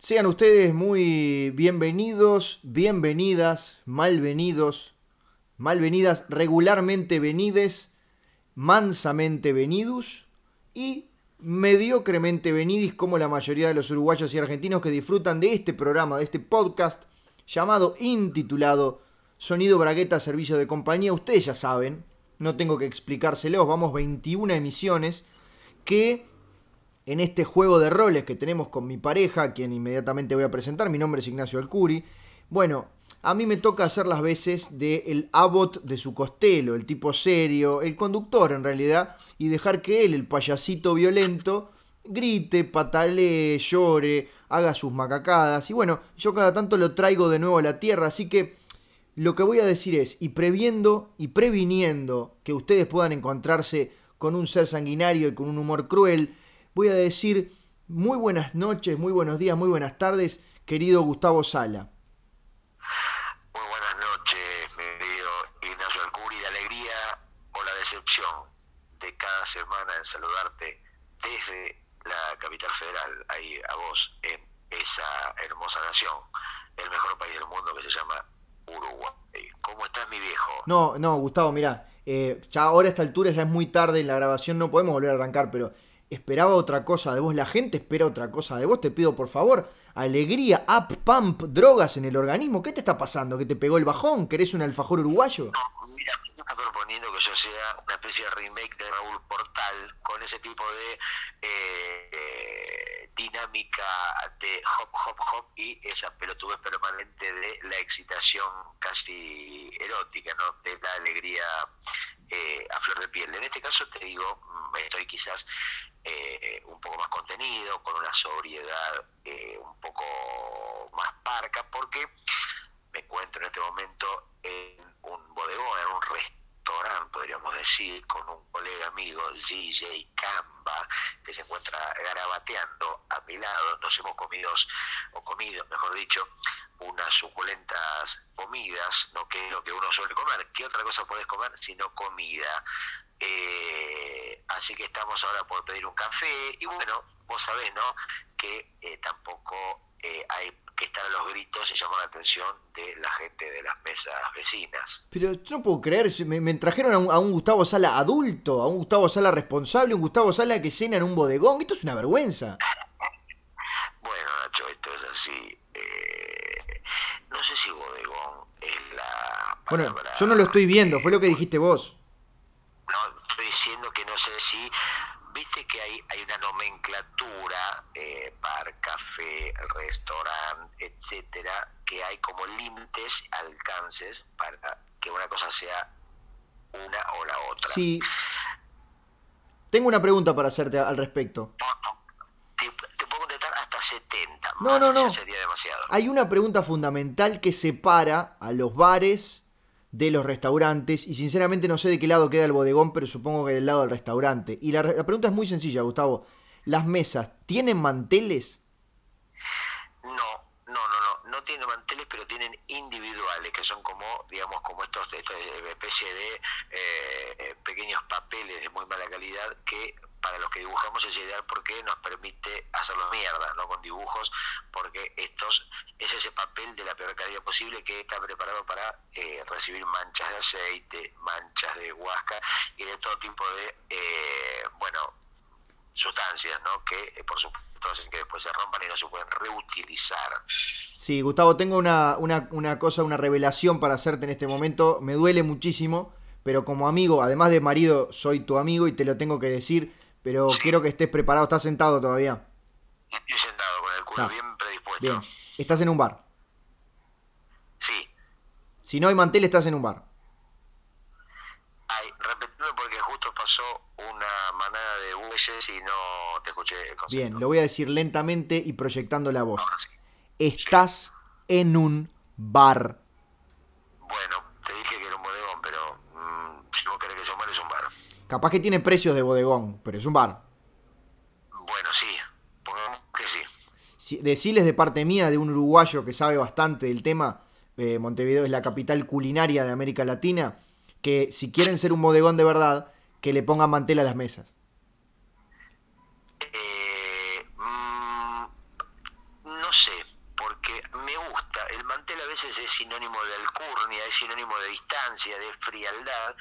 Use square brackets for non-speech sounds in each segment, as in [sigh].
Sean ustedes muy bienvenidos, bienvenidas, malvenidos, malvenidas, regularmente venides, mansamente venidus y mediocremente venidis como la mayoría de los uruguayos y argentinos que disfrutan de este programa, de este podcast llamado, intitulado Sonido Bragueta Servicio de Compañía. Ustedes ya saben, no tengo que explicárselos, vamos 21 emisiones que en este juego de roles que tenemos con mi pareja, quien inmediatamente voy a presentar, mi nombre es Ignacio Alcuri. Bueno, a mí me toca hacer las veces del el Abbott de su costelo, el tipo serio, el conductor en realidad, y dejar que él, el payasito violento, grite, patalee, llore, haga sus macacadas. Y bueno, yo cada tanto lo traigo de nuevo a la tierra, así que lo que voy a decir es, y previendo y previniendo que ustedes puedan encontrarse con un ser sanguinario y con un humor cruel, voy a decir muy buenas noches, muy buenos días, muy buenas tardes, querido Gustavo Sala. Muy buenas noches, mi querido Ignacio Alcuri, la alegría o la decepción de cada semana en saludarte desde la capital federal, ahí a vos, en esa hermosa nación, el mejor país del mundo que se llama Uruguay. ¿Cómo estás, mi viejo? No, no, Gustavo, mira, eh, ya ahora a esta altura ya es muy tarde en la grabación, no podemos volver a arrancar, pero esperaba otra cosa de vos, la gente espera otra cosa de vos, te pido por favor, alegría, up, pump, drogas en el organismo, ¿qué te está pasando? ¿Que te pegó el bajón? ¿Querés un alfajor uruguayo? Está proponiendo que yo sea una especie de remake de Raúl Portal con ese tipo de eh, dinámica de hop, hop, hop y esa pelotudez permanente de la excitación casi erótica, ¿no? De la alegría eh, a flor de piel. En este caso te digo, mm, estoy quizás eh, un poco más contenido, con una sobriedad un poco más parca, porque me encuentro en este momento en un bodegón, en un restaurante, podríamos decir, con un colega amigo, DJ Camba, que se encuentra garabateando a mi lado. Nos hemos comido, o comido, mejor dicho, unas suculentas comidas, ¿no? que es lo que uno suele comer. ¿Qué otra cosa puedes comer sino comida? Eh, así que estamos ahora por pedir un café y bueno, vos sabés, ¿no? Que eh, tampoco eh, hay que estar a los gritos y llamar la atención de la gente de las mesas vecinas. Pero yo no puedo creer, me, me trajeron a un, a un, Gustavo Sala adulto, a un Gustavo Sala responsable, un Gustavo Sala que cena en un bodegón, esto es una vergüenza. [laughs] bueno, Nacho, esto es así. no sé si bodegón es la... Bueno, yo no lo estoy viendo, fue lo que dijiste vos no estoy diciendo que no sé si viste que hay, hay una nomenclatura, eh, bar, café, restaurante, etcétera, que hay como límites, alcances para que una cosa sea una o la otra. Sí. Tengo una pregunta para hacerte al respecto. Te, te puedo contestar hasta 70. No, no, no. Sería demasiado. Hay una pregunta fundamental que separa a los bares de los restaurantes y sinceramente no sé de qué lado queda el bodegón, pero supongo que del lado del restaurante. Y la, la pregunta es muy sencilla, Gustavo. ¿Las mesas tienen manteles? No, no, no, no, no tienen manteles, pero tienen individuales, que son como, digamos, como estos, esta especie de eh, pequeños papeles de muy mala calidad que para los que dibujamos es ideal porque nos permite hacerlo mierda, ¿no? Con dibujos, porque estos es ese papel de la peor calidad posible que está preparado para eh, recibir manchas de aceite, manchas de huasca y de todo tipo de, eh, bueno, sustancias, ¿no? Que eh, por supuesto hacen que después se rompan y no se pueden reutilizar. Sí, Gustavo, tengo una, una, una cosa, una revelación para hacerte en este momento. Me duele muchísimo, pero como amigo, además de marido, soy tu amigo y te lo tengo que decir pero sí. quiero que estés preparado. ¿Estás sentado todavía? Estoy sentado con el culo bien predispuesto. Bien. ¿Estás en un bar? Sí. Si no hay mantel, estás en un bar. Ay, repetime porque justo pasó una manada de bueyes y no te escuché. Bien, lo voy a decir lentamente y proyectando la voz. Sí. Estás sí. en un bar. Bueno, te dije que era un bodegón, pero mmm, si vos querés que sea un bar, es un bar. Capaz que tiene precios de bodegón, pero es un bar. Bueno, sí, pongamos que sí. Si, deciles de parte mía, de un uruguayo que sabe bastante del tema, eh, Montevideo es la capital culinaria de América Latina, que si quieren ser un bodegón de verdad, que le pongan mantel a las mesas. Eh, mmm, no sé, veces es sinónimo de alcurnia, es sinónimo de distancia, de frialdad,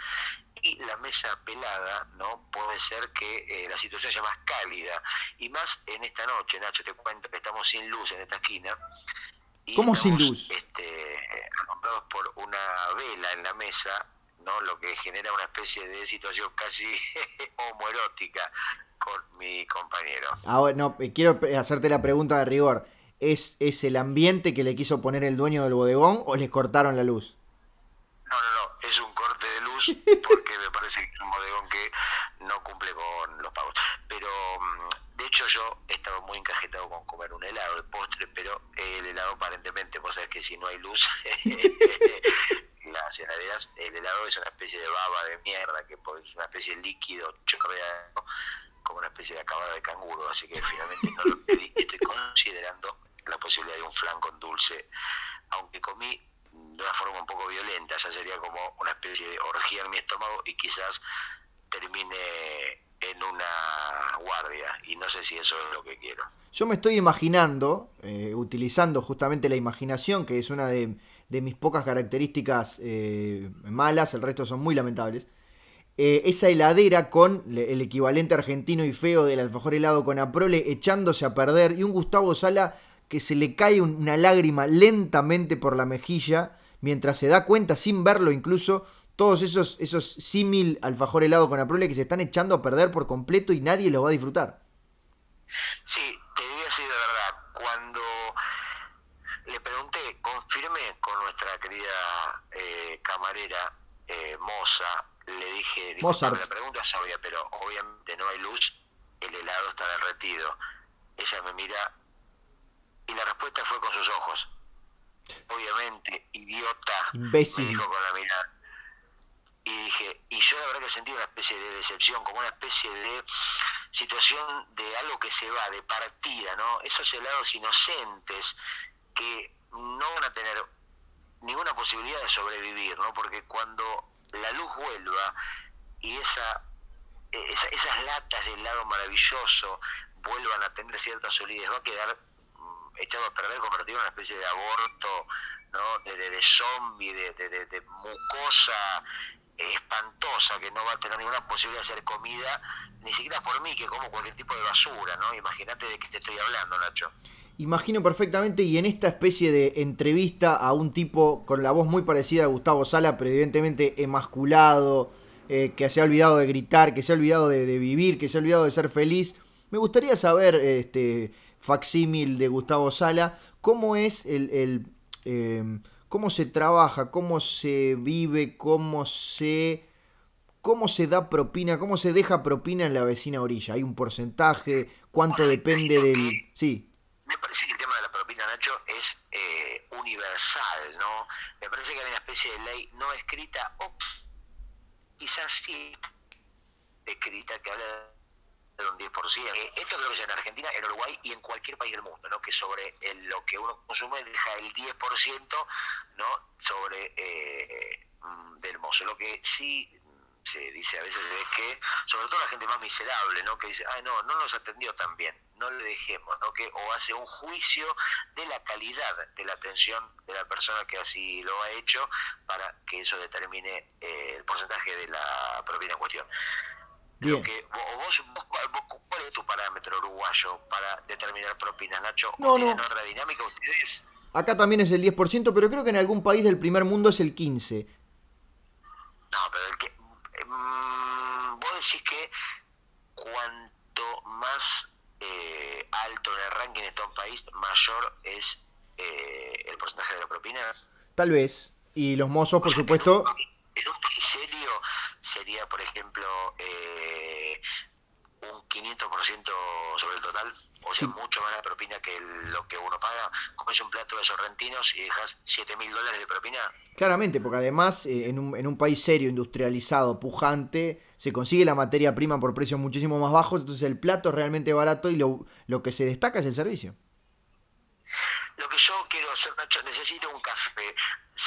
y la mesa pelada, ¿no? Puede ser que eh, la situación sea más cálida, y más en esta noche, Nacho, te cuento que estamos sin luz en esta esquina. Y ¿Cómo sin luz? Este, por una vela en la mesa, ¿no? Lo que genera una especie de situación casi [laughs] homoerótica con mi compañero. Ahora, no, eh, quiero hacerte la pregunta de rigor. ¿Es, ¿Es el ambiente que le quiso poner el dueño del bodegón o les cortaron la luz? No, no, no, es un corte de luz porque me es un bodegón que no cumple con los pagos. Pero mm, de hecho yo he estado muy encajetado con comer un helado de postre, pero el helado aparentemente, vos sabés que si no hay luz, [laughs] las heladeras, el helado es una especie de baba de mierda, que es una especie de líquido chorreado como una especie de acabada de canguro, así que finalmente no lo pedí. Estoy considerando la posibilidad de un flan con dulce, aunque comí de una forma un poco violenta, ya sería como una especie de orgía en mi estómago y quizás termine en una guardia y no sé si eso es lo que quiero. Yo me estoy imaginando, eh, utilizando justamente la imaginación, que es una de, mis pocas características eh, malas, el resto son muy lamentables, eh, esa heladera con el equivalente argentino y feo del alfajor helado con Aprole echándose a perder y un Gustavo Sala que se le cae una lágrima lentamente por la mejilla mientras se da cuenta sin verlo incluso todos esos, esos símil alfajor helado con Aprole que se están echando a perder por completo y nadie lo va a disfrutar. Sí, te digo así de verdad, cuando le pregunté, confirme con nuestra querida eh, camarera eh, Moza, le dije, Mozart. la pregunta es obvia, pero obviamente no hay luz, el helado está derretido. Ella me mira y la respuesta fue con sus ojos. Obviamente, idiota, Imbécil. me dijo con la mirada. Y dije, y yo la verdad que sentí una especie de decepción, como una especie de situación de algo que se va, de partida, ¿no? Esos helados inocentes que no van a tener ninguna posibilidad de sobrevivir, ¿no? Porque cuando la luz vuelva y esa, esas latas de helado maravilloso vuelvan a tener cierta solidez, va a quedar echado a perder, convertido en una especie de aborto, ¿no? de, de, zombie, de, mucosa espantosa que no va a tener ninguna posibilidad de ser comida, ni siquiera por mí, que como cualquier tipo de basura, ¿no? Imagínate de qué te estoy hablando, Nacho. Imagino perfectamente y en esta especie de entrevista a un tipo con la voz muy parecida a Gustavo Sala, pero evidentemente emasculado, eh, que se ha olvidado de gritar, que se ha olvidado de, vivir, que se ha olvidado de ser feliz, me gustaría saber, este facsímil de Gustavo Sala, cómo es el, em, cómo se trabaja, cómo se vive, cómo se cómo se da propina, cómo se deja propina en la vecina orilla. Hay un porcentaje, cuánto depende del, sí. Me parece que el tema de la propina, Nacho, es eh, universal, ¿no? Me parece que hay una especie de ley no escrita, o quizás sí escrita, que habla de un 10%. Eh, esto creo que es en Argentina, en Uruguay y en cualquier país del mundo, ¿no? Que sobre lo que uno consume deja el 10%, ¿no? Sobre eh, mm, del mozo. Lo que sí se dice a veces es que, sobre todo la gente más miserable, ¿no? Que dice, ay, no, no nos atendió tan bien, no le dejemos, ¿no? Que, o hace un juicio de la calidad de la atención de la persona que así lo ha hecho para que eso determine eh, el porcentaje de la propina en cuestión. Lo que, vos, ¿Cuál es tu parámetro uruguayo para determinar propinas, Nacho? No, no. otra dinámica ustedes? Acá también es el 10%, pero creo que en algún país del primer mundo es el 15%. No, pero el que, Mm, vos decís que cuanto más eh, alto en el ranking está un país, mayor es eh, el porcentaje de la propina. Tal vez. Y los mozos, por supuesto. En un, país serio sería, por ejemplo, eh, un 500% sobre el total, o sea, mucho más la propina que lo que uno paga. Comes un plato de sorrentinos y dejas 7 mil dólares de propina. Claramente, porque además eh, en, un, en un país serio, industrializado, pujante, se consigue la materia prima por precios muchísimo más bajos, entonces el plato es realmente barato y lo, lo que se destaca es el servicio. Lo que yo quiero hacer, Nacho, necesito un café.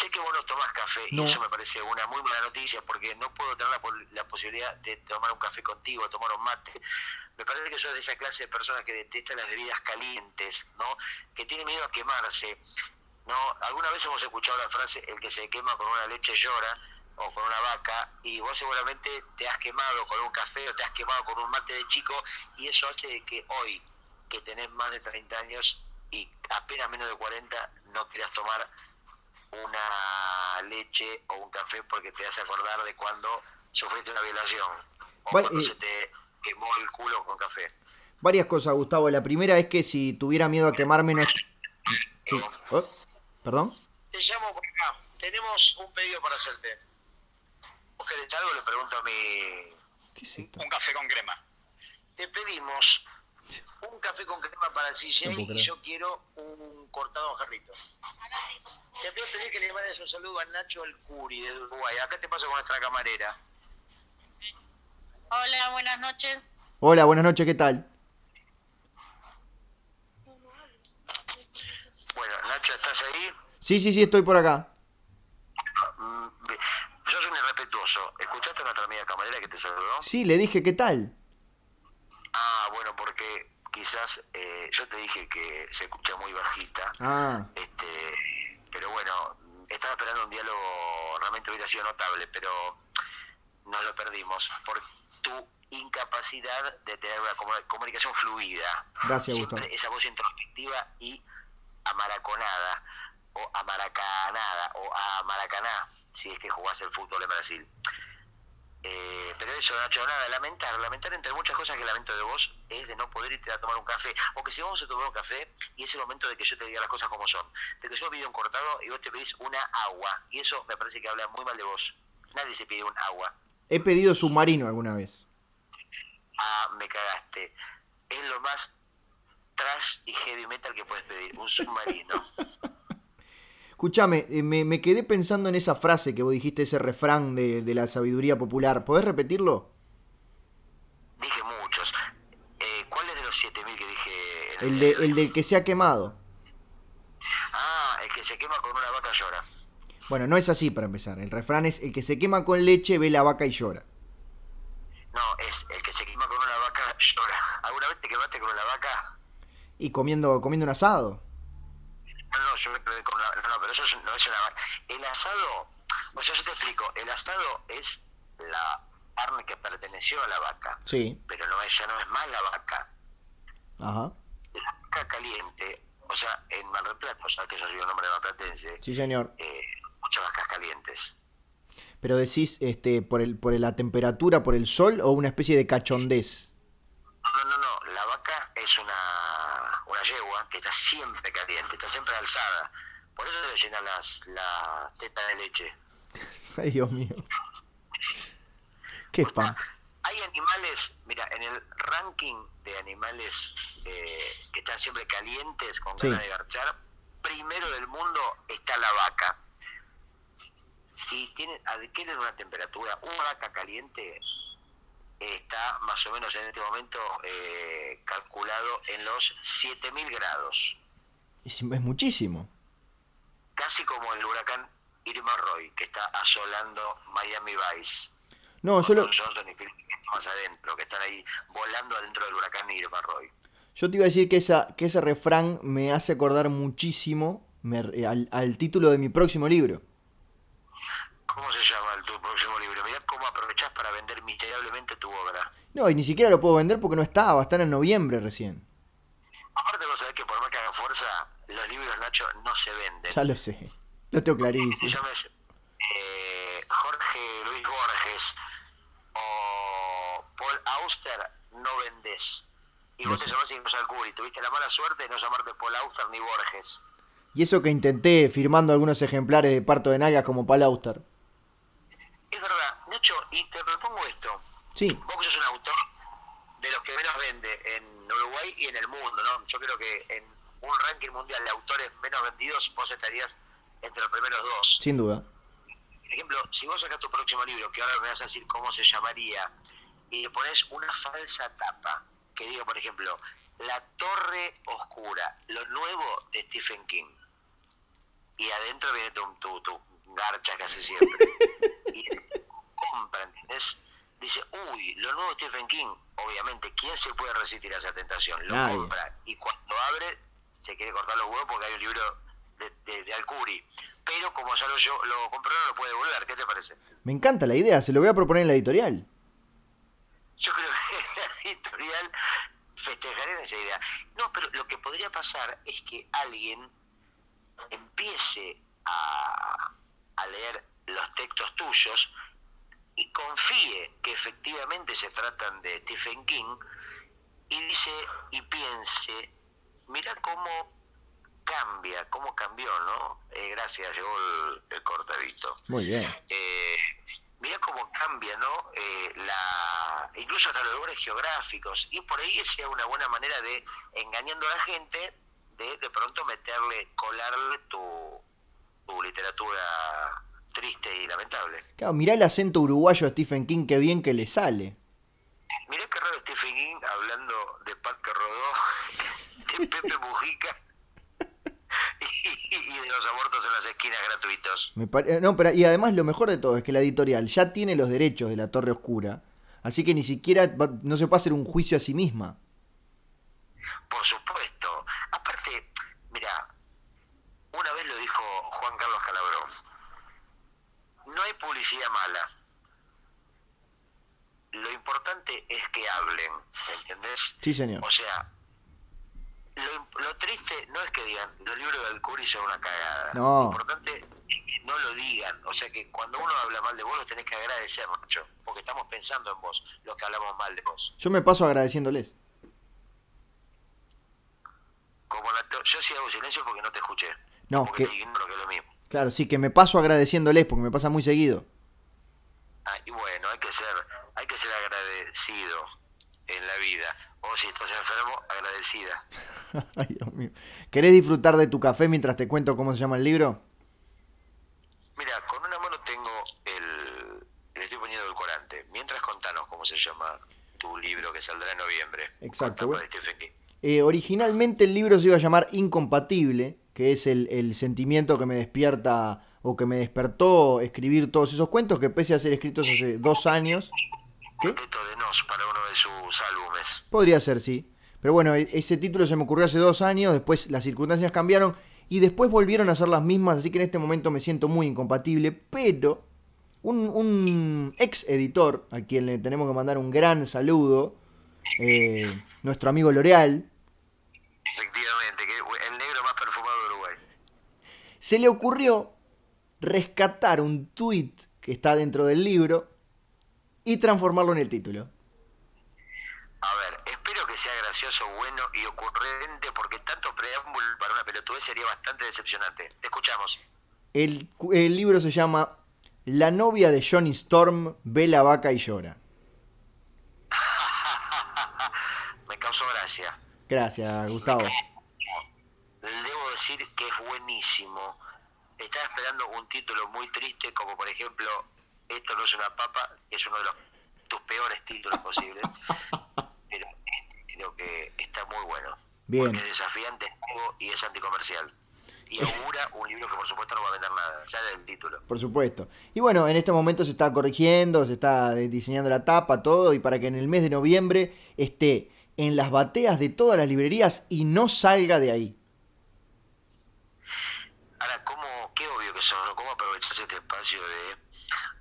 Sé que vos no tomás café y eso me parece una muy mala noticia porque no puedo tener la, posibilidad de tomar un café contigo, tomar un mate. Me parece que sos de esa clase de personas que detestan las bebidas calientes, ¿no? Que tiene miedo a quemarse. ¿no? Alguna vez hemos escuchado la frase, el que se quema con una leche llora, o con una vaca, y vos seguramente te has quemado con un café o te has quemado con un mate de chico, y eso hace que hoy, que tenés más de 30 años y apenas menos de 40, no quieras tomar una leche o un café porque te hace acordar de cuando sufriste una violación o cuando se te quemó el culo con café. Varias cosas, Gustavo. La primera es que si tuviera miedo a quemarme no... Sí. Oh, ¿Perdón? Te llamo por acá. Tenemos un pedido para hacerte. ¿Vos querés algo? Le pregunto a mi... ¿Qué es esto? Un café con crema. Te pedimos un café con crema para CJ y yo quiero un cortado en jarrito. Te pido pedir que le mandes un saludo a Nacho El Curi de Uruguay. Acá te paso con nuestra camarera. Hola, buenas noches. Hola, buenas noches, ¿qué tal? Bueno, Nacho, ¿estás ahí? Sí, sí, sí, estoy por acá. Mm, yo soy un irrespetuoso. ¿Escuchaste a nuestra amiga camarera que te saludó? Sí, le dije, ¿qué tal? Quizás eh, yo te dije que se escucha muy bajita. Ah. Este, pero bueno, estaba esperando un diálogo, realmente hubiera sido notable, pero no lo perdimos por tu incapacidad de tener una comunicación fluida. Gracias, Siempre esa voz introspectiva y amaraconada, o amaracanada, o amaracaná, si es que jugás el fútbol en Brasil. Eh, pero eso, Nacho, nada, lamentar, lamentar entre muchas cosas que lamento de vos es de no poder irte a tomar un café. O que si vamos a tomar un café y es el momento de que yo te diga las cosas como son. De que yo pido un cortado y vos te pedís una agua. Y eso me parece que habla muy mal de vos. Nadie se pide un agua. He pedido submarino alguna vez. Ah, me cagaste. Es lo más trash y heavy metal que puedes pedir, un submarino. [laughs] Escúchame, eh, me, quedé pensando en esa frase que vos dijiste, ese refrán de, la sabiduría popular. ¿Podés repetirlo? Dije muchos. Eh, ¿Cuál es de los 7000 que dije? El, de, el del que se ha quemado. Ah, el que se quema con una vaca llora. Bueno, no es así para empezar. El refrán es el que se quema con leche ve la vaca y llora. No, es el que se quema con una vaca llora. ¿Alguna vez te quemaste con una vaca? Y comiendo, comiendo un asado. No, no, yo me quedé con una... No, no, pero eso no es una vaca. El asado, o sea, yo te explico, el asado es la carne que perteneció a la vaca. Sí. Pero no, ella no es más la vaca. Ajá. La vaca caliente, o sea, en Mar del Plata, o sea, que yo soy un hombre marplatense. Sí, señor. Eh, muchas vacas calientes. Pero decís, este, por el, por la temperatura, por el sol o una especie de cachondez. No, no, no, la vaca es una, una yegua que está siempre caliente, está siempre alzada. Por eso se le llenan las, la tetas de leche. [laughs] Ay, Dios mío. Qué spam. Hay animales, mira, en el ranking de animales eh, que están siempre calientes, con ganas de garchar, primero del mundo está la vaca. Y tienen, adquieren una temperatura, una vaca caliente está más o menos en este momento eh, calculado en los 7000 grados. Es, es, muchísimo. Casi como el huracán Irma Roy, que está asolando Miami Vice. No, yo lo... Johnson y más adentro, que están ahí volando adentro del huracán Irma Roy. Yo te iba a decir que, esa, que ese refrán me hace acordar muchísimo al, al título de mi próximo libro. ¿Cómo se llama el, tu próximo libro? Mirá cómo aprovechás para vender miserablemente tu obra. No, y ni siquiera lo puedo vender porque no está, va a estar en noviembre recién. Aparte vos sabés que por más que haga fuerza, los libros, Nacho, no se venden. Ya lo sé, lo tengo clarísimo. Si llames eh, Jorge Luis Borges o Paul Auster, no vendés. Y vos te llamás Ignacio Alcuri, tuviste la mala suerte de no llamarte Paul Auster ni Borges. Y eso que intenté firmando algunos ejemplares de Parto de Nagas como Paul Auster. Es verdad, Nacho, y te propongo esto. Sí. Vos que sos un autor de los que menos vende en Uruguay y en el mundo, ¿no? Yo creo que en un ranking mundial de autores menos vendidos, vos estarías entre los primeros dos. Sin duda. Por ejemplo, si vos sacas tu próximo libro, que ahora me vas a decir cómo se llamaría, y le pones una falsa tapa, que diga, por ejemplo, La Torre Oscura, lo nuevo de Stephen King. Y adentro viene tu, tu, tu garcha casi siempre. [laughs] y compra, ¿entendés? Dice, uy, lo nuevo Stephen King, obviamente, ¿quién se puede resistir a esa tentación? Lo compra y cuando abre se quiere cortar los huevos porque hay un libro de, de, Alcuri. Pero como ya lo, yo, lo compró, no lo puede devolver. ¿Qué te parece? Me encanta la idea, se lo voy a proponer en la editorial. Yo creo que [laughs] la editorial festejaría esa idea. No, pero lo que podría pasar es que alguien empiece a, a leer los textos tuyos y confíe que efectivamente se tratan de Stephen King y dice y piense, mira cómo cambia, cómo cambió, ¿no? Eh, gracias, llegó el, cortadito. Muy bien. Eh, mira cómo cambia, ¿no? Eh, la, incluso hasta los lugares geográficos. Y por ahí sea una buena manera de, engañando a la gente, de de pronto meterle, colarle tu, tu literatura triste y lamentable. Claro, mirá el acento uruguayo de Stephen King, qué bien que le sale. Mirá qué raro Stephen King hablando de Parque Rodó, [laughs] de Pepe Mujica [laughs] y, de los abortos en las esquinas gratuitos. Me eh, no, pero y además lo mejor de todo es que la editorial ya tiene los derechos de la Torre Oscura, así que ni siquiera no se puede hacer un juicio a sí misma. Por supuesto. Aparte, mira, una vez lo dijo Juan Carlos Calabró, no hay publicidad mala. Lo importante es que hablen, ¿entendés? Sí, señor. O sea, lo, triste no es que digan, los libros de Alcuri son una cagada. No. Lo importante es que no lo digan. O sea, que cuando uno habla mal de vos, lo tenés que agradecer, mucho. Porque estamos pensando en vos, los que hablamos mal de vos. Yo me paso agradeciéndoles. Como la yo sí hago silencio porque no te escuché. No, porque que... Te ignoro, que es lo mismo. Claro, sí, que me paso agradeciéndoles porque me pasa muy seguido. Ah, y bueno, hay que ser, hay que ser agradecido en la vida. O si estás enfermo, agradecida. [laughs] Ay, Dios mío. ¿Querés disfrutar de tu café mientras te cuento cómo se llama el libro? Mira, con una mano tengo el. Le estoy poniendo el corante. Mientras contanos cómo se llama tu libro que saldrá en noviembre. Exacto. Eh, originalmente el libro se iba a llamar Incompatible que es el, sentimiento que me despierta o que me despertó escribir todos esos cuentos que pese a ser escritos hace dos años. ¿Qué? de Nos para uno de sus álbumes. Podría ser, sí. Pero bueno, e, ese título se me ocurrió hace dos años, después las circunstancias cambiaron y después volvieron a ser las mismas, así que en este momento me siento muy incompatible, pero un, un ex editor, a quien le tenemos que mandar un gran saludo, eh, nuestro amigo L'Oreal, se le ocurrió rescatar un tweet que está dentro del libro y transformarlo en el título. A ver, espero que sea gracioso, bueno y ocurrente, porque tanto preámbulo para una pelotudez sería bastante decepcionante. Te escuchamos. El, el libro se llama La novia de Johnny Storm ve la vaca y llora. [laughs] Me causó gracia. Gracias, Gustavo debo decir que es buenísimo. Estaba esperando un título muy triste, como por ejemplo, Esto no es una papa, que es uno de los, tus peores títulos posibles. [laughs] Pero este creo que está muy bueno. Bien. Porque es desafiante y es anticomercial. Y augura un libro que por supuesto no va a vender nada, ya del título. Por supuesto. Y bueno, en este momento se está corrigiendo, se está diseñando la tapa, todo, y para que en el mes de noviembre esté en las bateas de todas las librerías y no salga de ahí. Ahora, ¿cómo, son, ¿cómo aprovechas este espacio de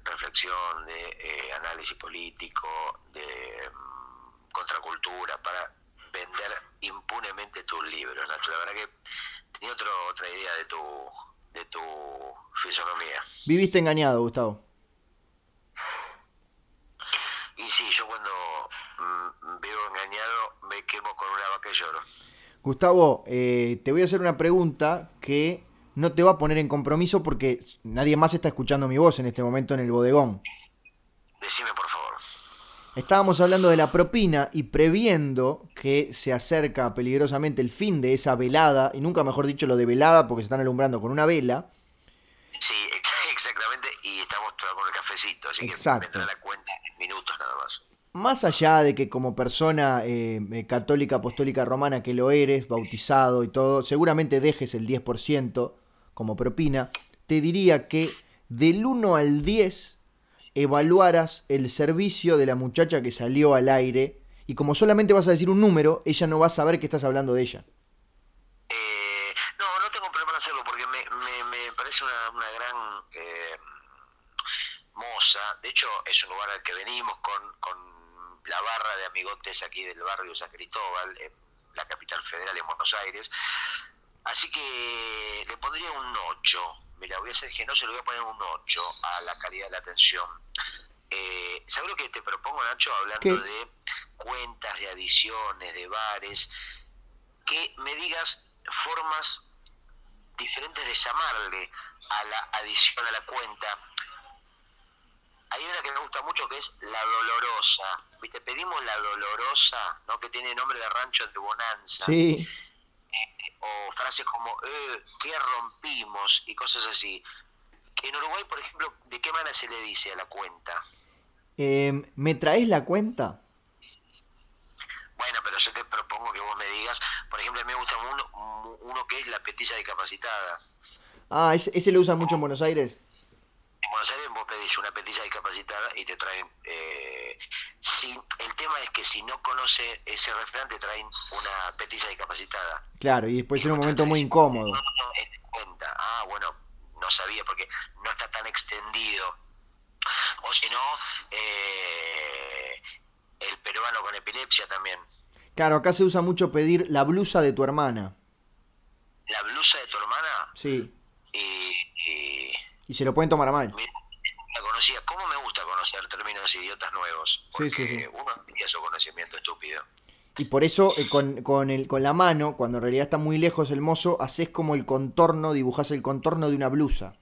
reflexión, de eh, análisis político, de mm, contracultura, para vender impunemente tus libros, Nacho? La verdad que tenía otro, otra idea de tu, de tu fisonomía. Viviste engañado, Gustavo. Y sí, yo cuando mm, veo engañado me quemo con una vaca y lloro. Gustavo, eh, te voy a hacer una pregunta que no te va a poner en compromiso porque nadie más está escuchando mi voz en este momento en el bodegón. Decime, por favor. Estábamos hablando de la propina y previendo que se acerca peligrosamente el fin de esa velada, y nunca mejor dicho lo de velada porque se están alumbrando con una vela. Sí, [laughs] exactamente, y estamos con el cafecito, así Exacto. que me la cuenta en minutos nada más. Más allá de que como persona eh, eh, católica, apostólica, romana que lo eres, bautizado y todo, seguramente dejes el 10%, como propina, te diría que del 1 al 10 evaluaras el servicio de la muchacha que salió al aire y como solamente vas a decir un número, ella no va a saber que estás hablando de ella. Eh, no, no te tengo problema en hacerlo porque me, me, parece una, una gran eh, moza. De hecho, es un lugar al que venimos con, con la barra de amigotes aquí del barrio San Cristóbal, en la capital federal en Buenos Aires. Así que le pondría un 8. Mira, voy a ser genoso, le voy a poner un 8 a la calidad de la atención. Eh, ¿Sabes lo que te propongo, Nacho? Hablando ¿Qué? de cuentas, de adiciones, de bares, que me digas formas diferentes de llamarle a la adición a la cuenta. Hay una que me gusta mucho que es la dolorosa. ¿Viste? Pedimos la dolorosa, ¿no? Que tiene nombre de rancho de Bonanza. Sí. O frases como, eh, ¿qué rompimos? Y cosas así. En Uruguay, por ejemplo, ¿de qué manera se le dice a la cuenta? Em, ¿Me traes la cuenta? Bueno, pero yo te propongo que vos me digas, por ejemplo, a mí me gusta uno, uno que es la petiza discapacitada. Ah, ese, ese lo usan mucho en Buenos Aires. En Buenos Aires vos pedís una petiza discapacitada y te traen... Eh, si, el tema es que si no conoce ese refrán, te traen una petiza discapacitada. Claro, y después en un momento muy incómodo. No, cuenta. Ah, bueno, no sabía porque no está tan extendido. O si no, eh, el peruano con epilepsia también. Claro, acá se usa mucho pedir la blusa de tu hermana. La blusa de tu hermana Sí. y, y Y se lo pueden tomar a mal. Mira, la conocía. ¿Cómo me gusta conocer términos idiotas nuevos? Sí, Porque sí, sí. uno tiene su conocimiento estúpido. Y por eso eh, con, con, el, con la mano, cuando en realidad está muy lejos el mozo, haces como el contorno, dibujás el contorno de una blusa.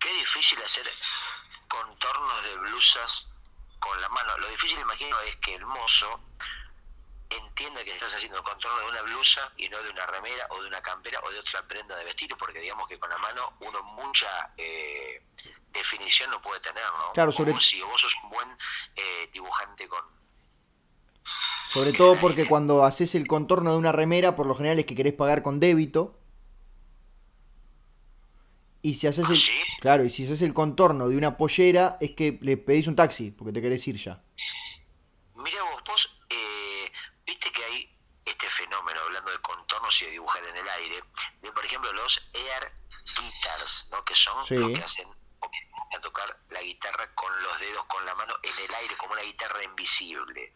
Qué difícil hacer contornos de blusas con la mano. Lo difícil, imagino, es que el mozo entienda que estás haciendo el contorno de una blusa y no de una remera o de una campera o de otra prenda de vestir, porque digamos que con la mano uno mucha eh, definición no puede tener, ¿no? Claro, sobre- si vos sos un buen eh, dibujante con, Sobre todo porque cuando haces el contorno de una remera, por lo general es que querés pagar con débito. Y si haces ¿Ah, el. sí? Claro, y si haces el contorno de una pollera, es que le pedís un taxi, porque te querés ir ya. Mira vos, vos eh, viste que hay este fenómeno, hablando de contornos y de dibujar en el aire, de por ejemplo los air guitars, ¿no? que son Sí. los que hacen o que a tocar la guitarra con los dedos, con la mano en el aire, como una guitarra invisible.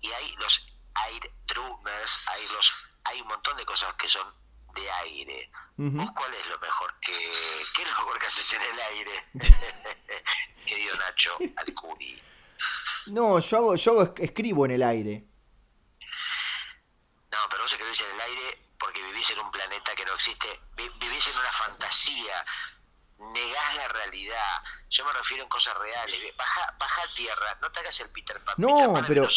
Y hay los air drummers, hay los, hay un montón de cosas que son de aire. ¿Vos cuál es lo mejor que, qué es lo mejor que haces en el aire? [laughs] Querido Nacho Alcuri. No, yo hago, yo escribo en el aire. No, pero vos escribís en el aire porque vivís en un planeta que no existe, Vi- vivís en una fantasía, negás la realidad. Yo me refiero en cosas reales. Baja, baja a tierra, no te hagas el Peter Pan. No, Peter Pan pero-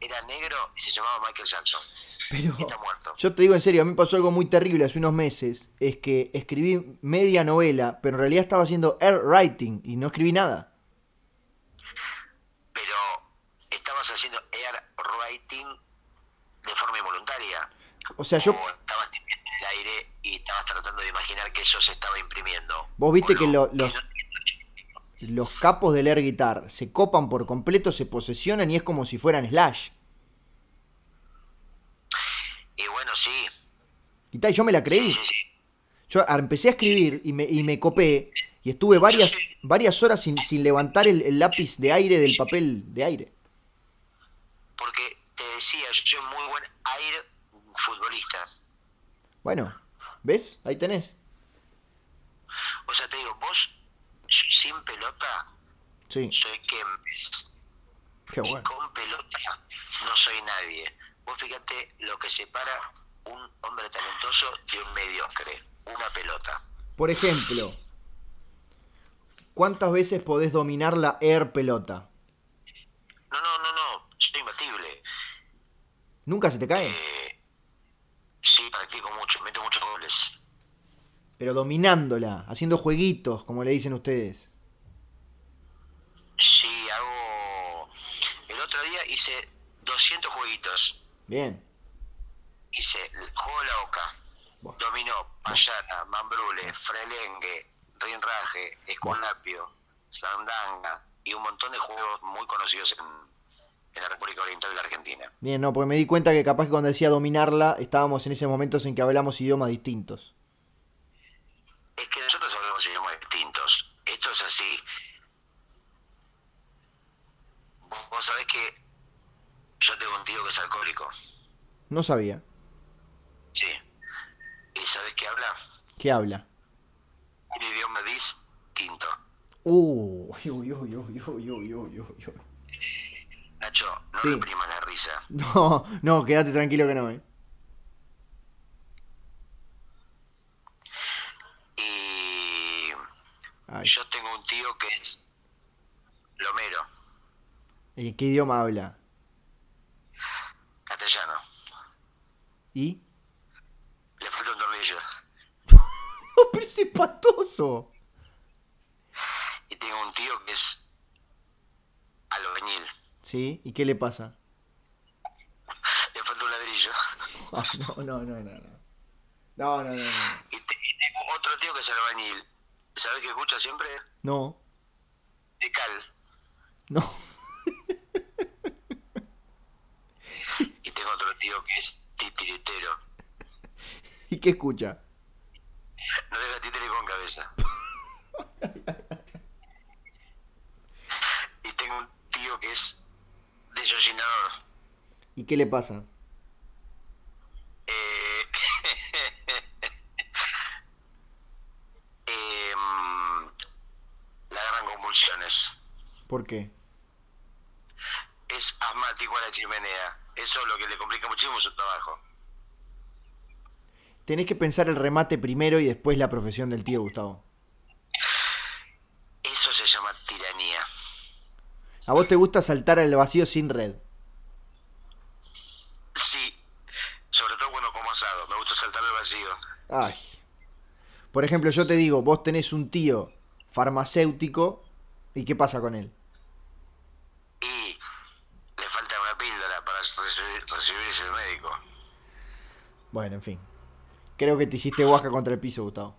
Era negro y se llamaba Michael Jackson. Pero Y está muerto. yo te digo en serio, a mí me pasó algo muy terrible hace unos meses. Es que escribí media novela, pero en realidad estaba haciendo air writing y no escribí nada. Pero estabas haciendo air writing de forma involuntaria. O sea, yo... O estabas en el aire y estabas tratando de imaginar que eso se estaba imprimiendo. Vos viste que lo- los- Los capos del air guitar se copan por completo, se posesionan y es como si fueran Slash. Y bueno, sí. Y tal, yo me la creí. Sí, sí, sí. Yo empecé a escribir y me, y me copé y estuve varias, varias horas sin, sin levantar el, el lápiz de aire del papel de aire. Porque te decía, yo soy muy buen aire futbolista. Bueno, ¿ves? Ahí tenés. O sea, te digo, vos sin pelota Sí, soy Kempes. qué Y bueno. con pelota no soy nadie. Vos fíjate lo que separa un hombre talentoso de un mediocre. Una pelota. Por ejemplo, ¿cuántas veces podés dominar la air pelota? No, no, no, no. Soy imbatible. ¿Nunca se te cae? Eh, practico mucho, meto muchos goles. Pero dominándola, haciendo jueguitos, como le dicen ustedes. Sí, hago... El otro día hice 200 jueguitos. Bien. hice el juego de la oca, dominó, payana, mambrule, frelengue, rinraje, esculapio, sandanga y un montón de juegos muy conocidos en, en la República Oriental de la Argentina. Bien, no, porque me di cuenta que capaz que cuando decía dominarla, estábamos en ese momento en que hablamos idiomas distintos. Es que nosotros hablamos idiomas distintos. Esto es así. Vos sabés que yo tengo un tío que es alcohólico. No sabía. Sí. ¿Y sabés qué habla? ¿Qué habla? Un idioma distinto. Uh, uy, uy, uy, uy, uy, uy, uy, uy. Nacho, no Sí. reprimas la risa. [laughs] No, no, quédate tranquilo que no, eh. Y Ay, yo tengo un tío que es lomero, ¿En qué idioma habla? castellano. ¿Y? Le falta un tornillo. ¡Oh, [laughs] pero es espantoso! Y tengo un tío que es albañil. ¿Sí? ¿Y qué le pasa? Le falta un ladrillo. [laughs] No, no, no, no, no. No, no, no, no. Y, te- y tengo otro tío que es albañil. ¿Sabes qué escucha siempre? No, De cal. no. Y tengo otro tío que es titiritero. ¿Y qué escucha? No deja títere con cabeza. [laughs] Y tengo un tío que es ¿Y qué le pasa? Eh, [laughs] em, le agarran convulsiones. ¿Por qué? Es asmático a la chimenea. Eso es lo que le complica muchísimo su trabajo. Tenés que pensar el remate primero y después la profesión del tío Gustavo. Eso se llama tiranía. ¿A vos te gusta saltar al vacío sin red? Sí, sobre todo cuando como asado. Me gusta saltar al vacío. Ay. Por ejemplo, yo te digo, vos tenés un tío farmacéutico ¿y qué pasa con él? Y le falta una píldora para recibir- recibirse el médico. Bueno, en fin. Creo que te hiciste guasca contra el piso, Gustavo.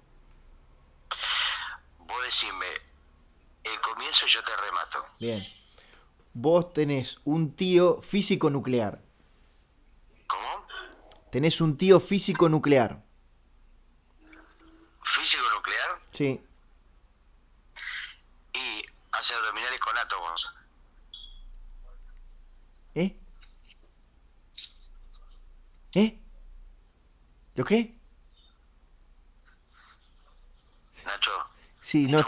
Vos decime, el comienzo yo te remato. Bien. Vos tenés un tío físico nuclear. ¿Cómo? Tenés un tío físico nuclear. Físico nuclear Sí. y hace abdominales con átomos. ¿Eh? ¿Eh? ¿Lo qué? Nacho, Sí, no.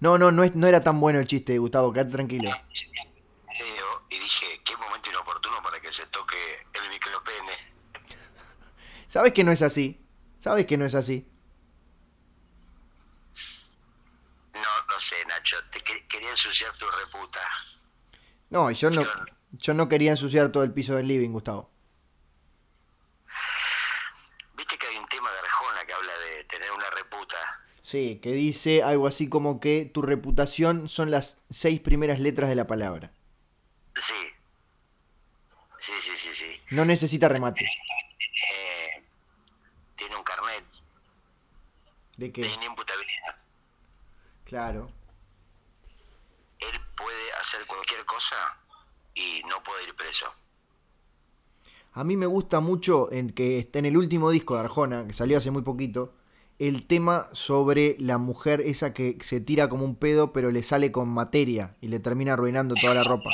No, no, no, es- no era tan bueno el chiste, Gustavo, quédate tranquilo. Leo y dije, qué momento inoportuno para que se toque el micropene. [laughs] ¿Sabes que no es así? ¿Sabes que no es así? No, no sé, Nacho, te que- quería ensuciar tu reputa. No, yo no, yo no quería ensuciar todo el piso del living, Gustavo. Viste que hay un tema de Arjona que habla de tener una reputa. Sí, que dice algo así como que tu reputación son las seis primeras letras de la palabra. Sí. Sí, sí, sí, sí. No necesita remate. Eh, tiene un carnet ¿De de qué? inimputabilidad. Claro. Él puede hacer cualquier cosa y no puede ir preso. A mí me gusta mucho en que está en el último disco de Arjona, que salió hace muy poquito, el tema sobre la mujer esa que se tira como un pedo pero le sale con materia y le termina arruinando toda la ropa.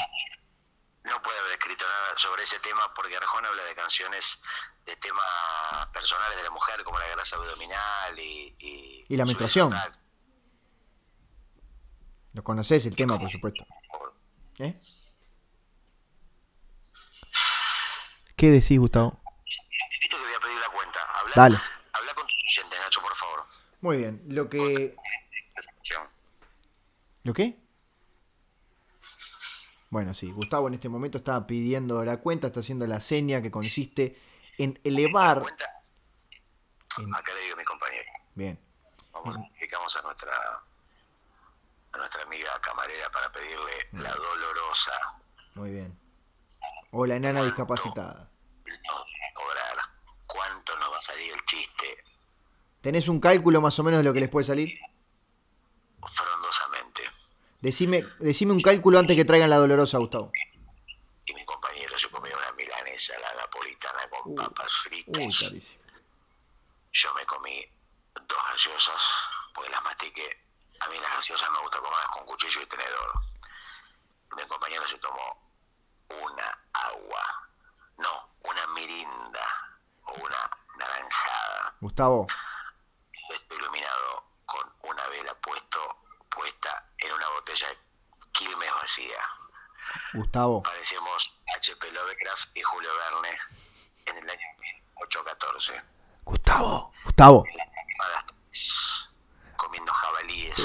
No puede haber escrito nada sobre ese tema porque Arjona habla de canciones de temas personales de la mujer como la grasa abdominal y... Y, Y la menstruación. Lo conoces el tema, por supuesto. ¿Eh? ¿Qué decís, Gustavo? Esto te voy a pedir la cuenta. Habla, Dale. Oyentes, Nacho, por favor. Muy bien, lo que... ¿Lo qué? Bueno, sí, Gustavo en este momento está pidiendo la cuenta, está haciendo la seña que consiste en elevar... Acá le digo a mi compañero. Bien, Vamos, dedicamos a nuestra a nuestra amiga camarera para pedirle la dolorosa muy bien. O la enana discapacitada. no cobrar. ¿Cuánto nos va a salir el chiste? ¿Tenés un cálculo más o menos de lo que les puede salir? Frondosamente. Decime, decime un cálculo antes que traigan la dolorosa, Gustavo. Y mi compañero se comió una milanesa, la napolitana con Uh, papas fritas. Uy, carísimo. Yo me comí dos gaseosas, porque las mastiqué. A mí las gaseosas me gusta comerlas con cuchillo y tenedor. Mi compañero se tomó una agua, no, una mirinda o una naranjada. Gustavo, iluminado con una vela puesto, puesta en una botella de Quilmes vacía. Gustavo, Parecemos H.P. Lovecraft y Julio Verne en el año 1814. Gustavo, Gustavo. Comiendo jabalíes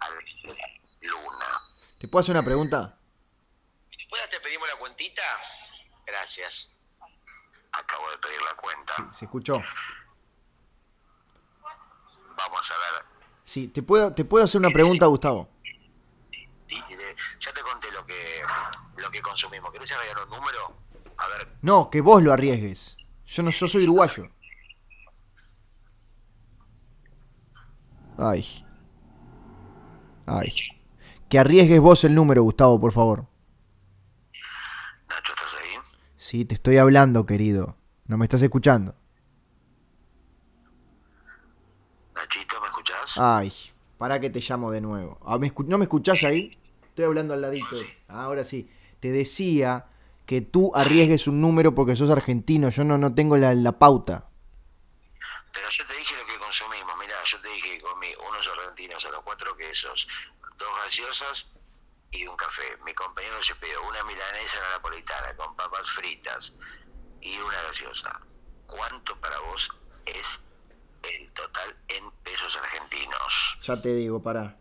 a la luna. ¿Te puedo hacer una pregunta? ¿Puedes te pedimos la cuentita? Gracias. Acabo de pedir la cuenta. Sí, ¿Se escuchó? Vamos a ver. Sí, ¿te puedo, te puedo hacer una pregunta, Gustavo? Ya te conté lo que lo que consumimos. ¿Querés agregar un número? A ver, No, que vos lo arriesgues. Yo no, yo soy uruguayo. Ay. Ay. Que arriesgues vos el número, Gustavo, por favor. Nacho, ¿estás ahí? Sí, te estoy hablando, querido. No me estás escuchando. Nachito, ¿me escuchás? Ay, para que te llamo de nuevo. Ah, ¿me escu- ¿No me escuchás ahí? Estoy hablando al ladito. Ahora sí. Te decía que tú arriesgues un número porque sos argentino. Yo no, no tengo la, la pauta. Pero yo te dije lo que consumimos. Mirá, yo te dije que comí unos argentinos a los cuatro quesos, dos gaseosas y un café. Mi compañero se pidió una milanesa napolitana con papas fritas y una gaseosa. ¿Cuánto para vos es el total en pesos argentinos? Ya te digo, pará.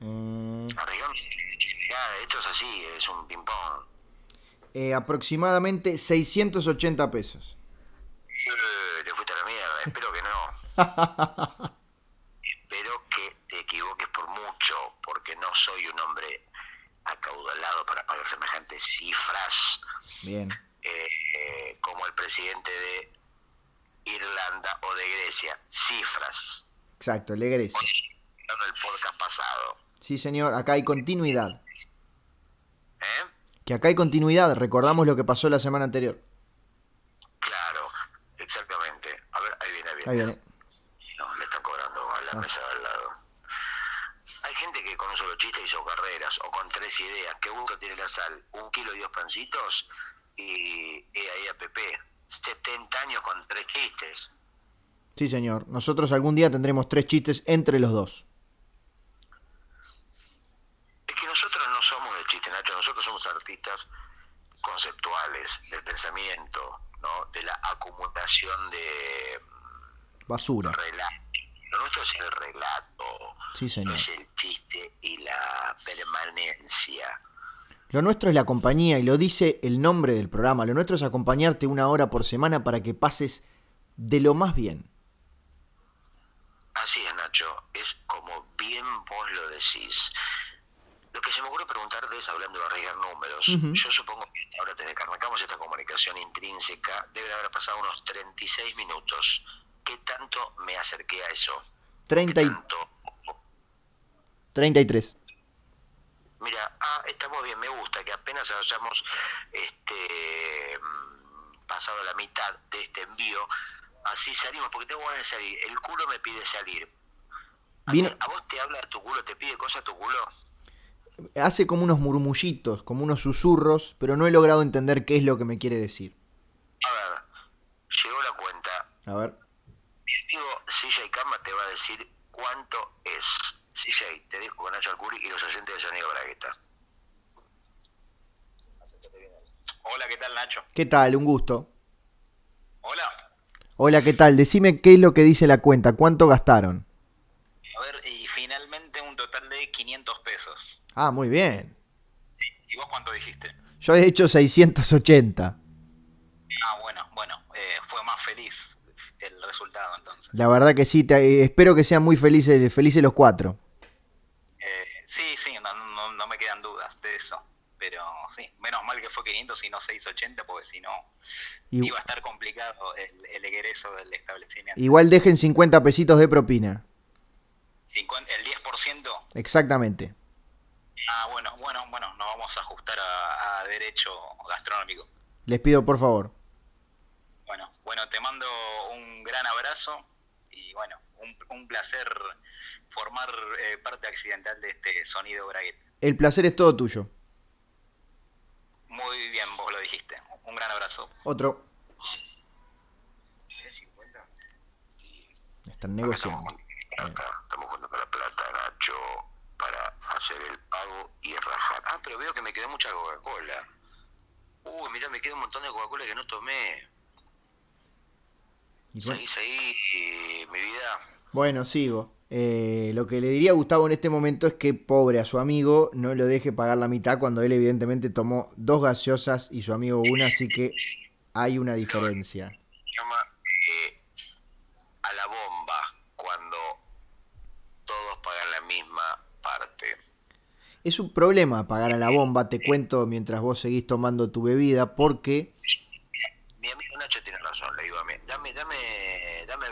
Eh, esto es así, es un ping-pong. eh, aproximadamente 680 pesos. Eh, te fuiste a la mierda, [laughs] espero que no. espero que te equivoques por mucho, porque no soy un hombre acaudalado para pagar semejantes cifras Bien. eh, eh, como el presidente de Irlanda o de Grecia. Cifras. Exacto, el de Grecia. En el podcast pasado. Sí, señor, acá hay continuidad. ¿Eh? Que acá hay continuidad. Recordamos lo que pasó la semana anterior. Claro, exactamente. A ver, ahí viene, ahí viene. Ahí viene. No, le están cobrando a la mesa de al lado. Hay gente que con un solo chiste hizo carreras, o con tres ideas. ¿Qué gusto tiene la sal? Un kilo y dos pancitos, y, y ahí a Pepe. 70 años con tres chistes. Sí, señor. Nosotros algún día tendremos tres chistes entre los dos. Es que nosotros no somos de chiste, Nacho. Nosotros somos artistas conceptuales, del pensamiento, ¿no? De la acumulación de Basura. relato. Lo nuestro es el relato. Sí, No señor. es el chiste y la permanencia. Lo nuestro es la compañía y lo dice el nombre del programa. Lo nuestro es acompañarte una hora por semana para que pases de lo más bien. Así es, Nacho, es como bien vos lo decís. Lo que se me ocurre preguntarte es, hablando de arriesgar números, yo supongo que ahora desde que arrancamos esta comunicación intrínseca, deben haber pasado unos 36 minutos. ¿Qué tanto me acerqué a eso? 30 y Tanto. 33. Mira, ah, estamos bien, me gusta que apenas hayamos este, pasado la mitad de este envío, así salimos, porque tengo ganas de salir. El culo me pide salir. ¿A, Vino- ti- ¿A vos te habla tu culo, te pide cosas tu culo? Hace como unos murmullitos, como unos susurros, pero no he logrado entender qué es lo que me quiere decir. A ver, llegó la cuenta. A ver. Mi amigo CJ Cama te va a decir cuánto es. CJ, te dejo con Nacho Alcuri y los oyentes de Sonido Bragueta. Hola, ¿qué tal Nacho? ¿Qué tal? Un gusto. Hola. Hola, ¿qué tal? Decime qué es lo que dice la cuenta. ¿Cuánto gastaron? A ver, y finalmente un total de 500 pesos. Ah, muy bien. ¿Y vos cuánto dijiste? Yo he hecho 680. Ah, bueno, bueno, eh, fue más feliz el resultado entonces. La verdad que sí, te- eh, espero que sean muy felices, felices los cuatro. Eh, sí, sí, no, no, no me quedan dudas de eso. Pero sí, menos mal que fue 500 y no 680, porque si no Y- iba a estar complicado el, el egreso del establecimiento. Igual dejen 50 pesitos de propina. El 10%, Exactamente. Ah, bueno, bueno, bueno, nos vamos a ajustar a, a derecho gastronómico. Les pido por favor. Bueno, bueno, te mando un gran abrazo y bueno, un, un placer formar eh, parte accidental de este sonido braguet. El placer es todo tuyo. Muy bien, vos lo dijiste. Un gran abrazo. Otro. ¿Tenés 50? Están negociando. Estamos, jugando- acá estamos jugando con la plata, Nacho, para hacer el pago y rajar. Ah, pero veo que me quedó mucha Coca-Cola. Uy, mirá, me queda un montón de Coca-Cola que no tomé. Y bueno, ¿Seguís ahí, mi vida? Bueno, sigo. Eh, lo que le diría a Gustavo en este momento es que pobre a su amigo no lo deje pagar la mitad cuando él evidentemente tomó dos gaseosas y su amigo una, así que hay una diferencia. llama eh, a la bomba cuando todos pagan la misma parte. Es un problema pagar a la bomba, te cuento mientras vos seguís tomando tu bebida, porque Mi amigo Nacho tiene razón, le digo a mí, dame, dame, dame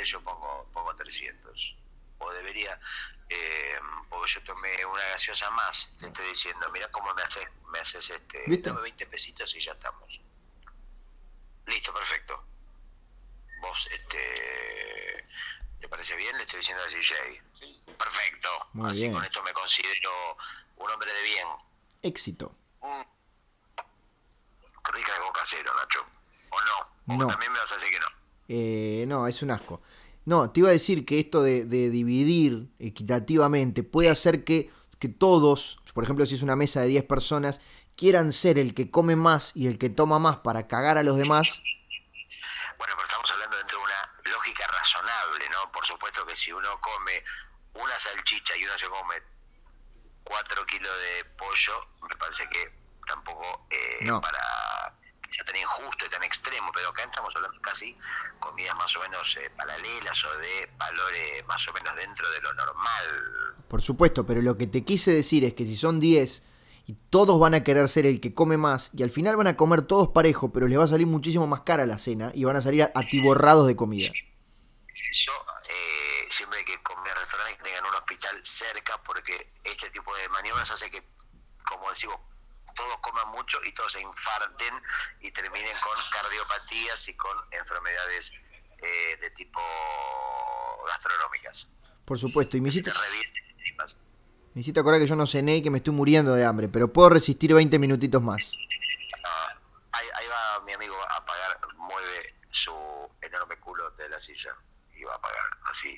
20, dame 20, yo pongo, pongo 300. O debería, eh, porque yo tomé una gaseosa más, te estoy diciendo, mira cómo me haces, me haces este, ¿Viste? dame 20 pesitos y ya estamos. Listo, perfecto. Vos, este, ¿te parece bien? Le estoy diciendo al DJ. Perfecto. Muy Así bien. con esto me considero un hombre de bien. éxito. Mm. Rica de boca cero, Nacho. ¿O no? ¿O No. también me vas a decir que no? Eh, no, es un asco. No, te iba a decir que esto de, de dividir equitativamente puede hacer que, que todos, por ejemplo, si es una mesa de 10 personas, quieran ser el que come más y el que toma más para cagar a los demás. Bueno, pero estamos hablando dentro de una lógica razonable, ¿no? Por supuesto que si uno come una salchicha y uno se come cuatro kilos de pollo, me parece que tampoco eh, No. para sea tan injusto y tan extremo, pero acá estamos hablando casi comidas más o menos eh, paralelas o de valores más o menos dentro de lo normal. Por supuesto, pero lo que te quise decir es que si son 10 y todos van a querer ser el que come más y al final van a comer todos parejo, pero les va a salir muchísimo más cara la cena y van a salir atiborrados de comida. Yo eh, siempre que comer restaurantes que tengan un hospital cerca porque este tipo de maniobras hace que, como decimos, todos coman mucho y todos se infarten y terminen con cardiopatías y con enfermedades eh, de tipo gastronómicas. Por supuesto, y me hiciste, me hiciste acordar que yo no cené y que me estoy muriendo de hambre, pero puedo resistir 20 minutitos más. Ah, ahí, ahí va mi amigo a pagar, mueve su enorme culo de la silla y va a pagar. Así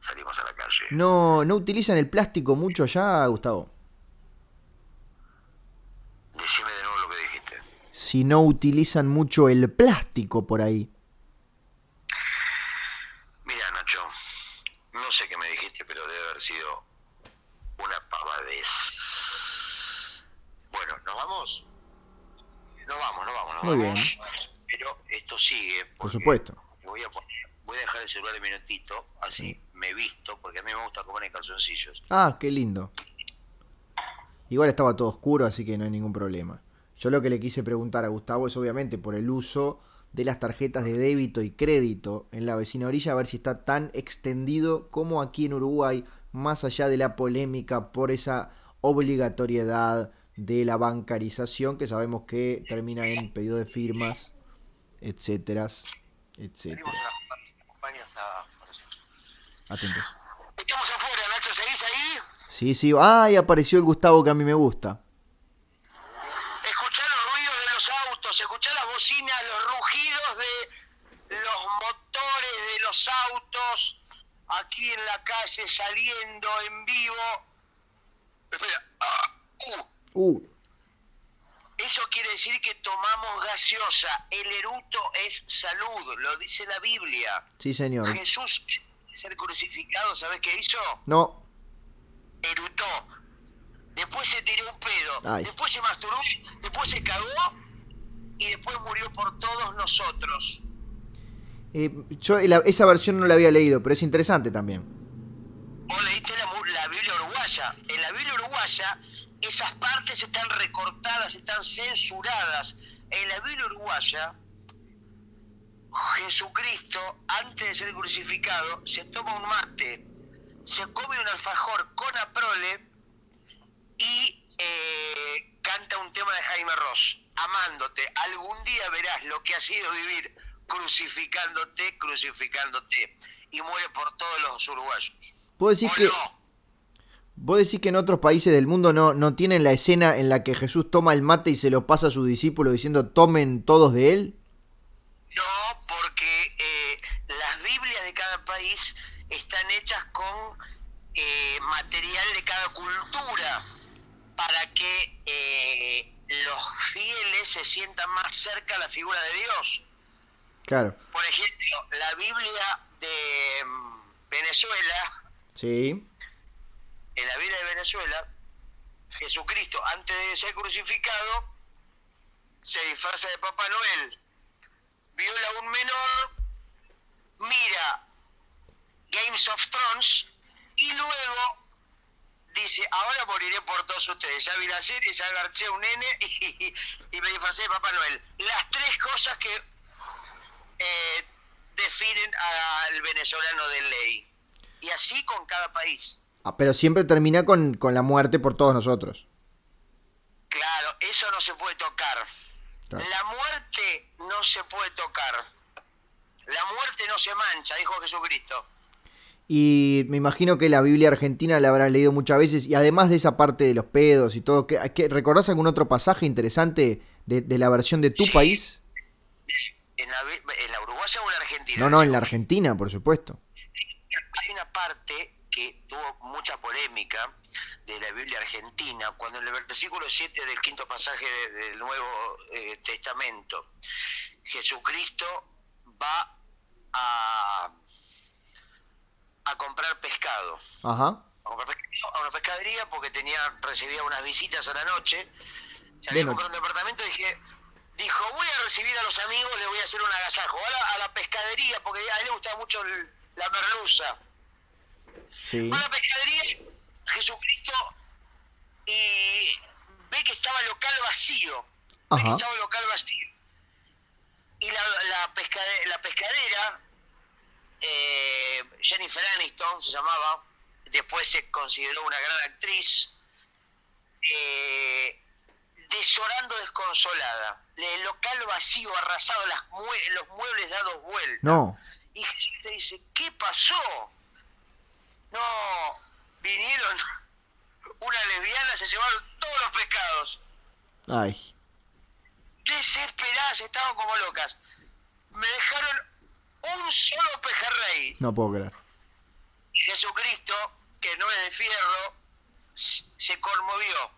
salimos a la calle. No, no utilizan el plástico mucho ya, Gustavo. Decime de nuevo lo que dijiste. Si no utilizan mucho el plástico por ahí. Mira, Nacho, no sé qué me dijiste, pero debe haber sido una pavadez. Bueno, ¿nos vamos? No vamos, no vamos, no Muy vamos. bien. Pero esto sigue. Por supuesto. Voy a, poner- voy a dejar el celular de minutito, así me visto, porque a mí me gusta comer en calzoncillos. Ah, qué lindo. Igual estaba todo oscuro, así que no hay ningún problema. Yo lo que le quise preguntar a Gustavo es obviamente por el uso de las tarjetas de débito y crédito en la vecina orilla, a ver si está tan extendido como aquí en Uruguay, más allá de la polémica por esa obligatoriedad de la bancarización, que sabemos que termina en pedido de firmas, etcétera, etcétera. Atentos. ¿Seguís ahí? Sí, sí. ¡Ay! Apareció el Gustavo que a mí me gusta. Escuchá los ruidos de los autos, escuchá las bocinas, los rugidos de los motores de los autos aquí en la calle saliendo en vivo. Espera. Ah, uh, Uh, eso quiere decir que tomamos gaseosa. El eruto es salud, lo dice la Biblia. sí, señor. Jesús, ser crucificado, ¿sabes qué hizo? No. Erutó, después se tiró un pedo, Ay. después se masturbó, después se cagó y después murió por todos nosotros. Eh, yo la- esa versión no la había leído, pero es interesante también. Vos leíste la Biblia uruguaya. En la Biblia uruguaya esas partes están recortadas, están censuradas. En la Biblia uruguaya, Jesucristo, antes de ser crucificado, se toma un mate, se come un alfajor con aprole y eh, canta un tema de Jaime Ross, amándote. Algún día verás lo que ha sido vivir crucificándote, crucificándote. Y muere por todos los uruguayos. ¿Puedo decir que... ¿Vos decís que en otros países del mundo no, no tienen la escena en la que Jesús toma el mate y se lo pasa a sus discípulos diciendo tomen todos de él? No, porque eh, las Biblias de cada país están hechas con eh, material de cada cultura para que eh, los fieles se sientan más cerca a la figura de Dios. Claro. Por ejemplo, la Biblia de mm, Venezuela. Sí en la vida de Venezuela, Jesucristo, antes de ser crucificado, se disfraza de Papá Noel, viola a un menor, mira Games of Thrones y luego dice, ahora moriré por todos ustedes. Ya vi la serie, ya agarché un nene [laughs] y, me disfrazé de Papá Noel. Las tres cosas que eh, definen al venezolano de ley. Y así con cada país. Ah, pero siempre termina con, la muerte por todos nosotros. Claro, eso no se puede tocar. La muerte no se puede tocar. La muerte no se mancha, dijo Jesucristo. Y me imagino que la Biblia argentina la habrás leído muchas veces. Y además de esa parte de los pedos y todo, ¿qué, recordás algún otro pasaje interesante de, la versión de tu país? ¿En la, ¿En la uruguaya o en la argentina? No, no, en la argentina, por supuesto. Hay una parte que tuvo mucha polémica de la Biblia argentina, cuando en el versículo 7 del quinto pasaje del Nuevo eh, Testamento, Jesucristo va a, a comprar pescado. Ajá. A, una pescadería porque tenía recibía unas visitas a la noche. Se había comprado un departamento y dije, dijo, voy a recibir a los amigos, le voy a hacer un agasajo. A la, pescadería, porque a él le gustaba mucho la merluza. Sí. Va a la pescadería, Jesucristo, y ve que estaba el local vacío. Ve que estaba el local vacío. Y la, la, la pescadera, eh, Jennifer Aniston se llamaba, después se consideró una gran actriz, eh, desorando desconsolada. El local vacío, arrasado, las los muebles dados vueltas. No. Y Jesús le dice, ¿qué pasó? No, vinieron [laughs] una lesbiana, se llevaron todos los pescados. Ay. Desesperadas, estaban como locas. Me dejaron un solo pejerrey. No puedo creer. Jesucristo, que no es de fierro, se conmovió.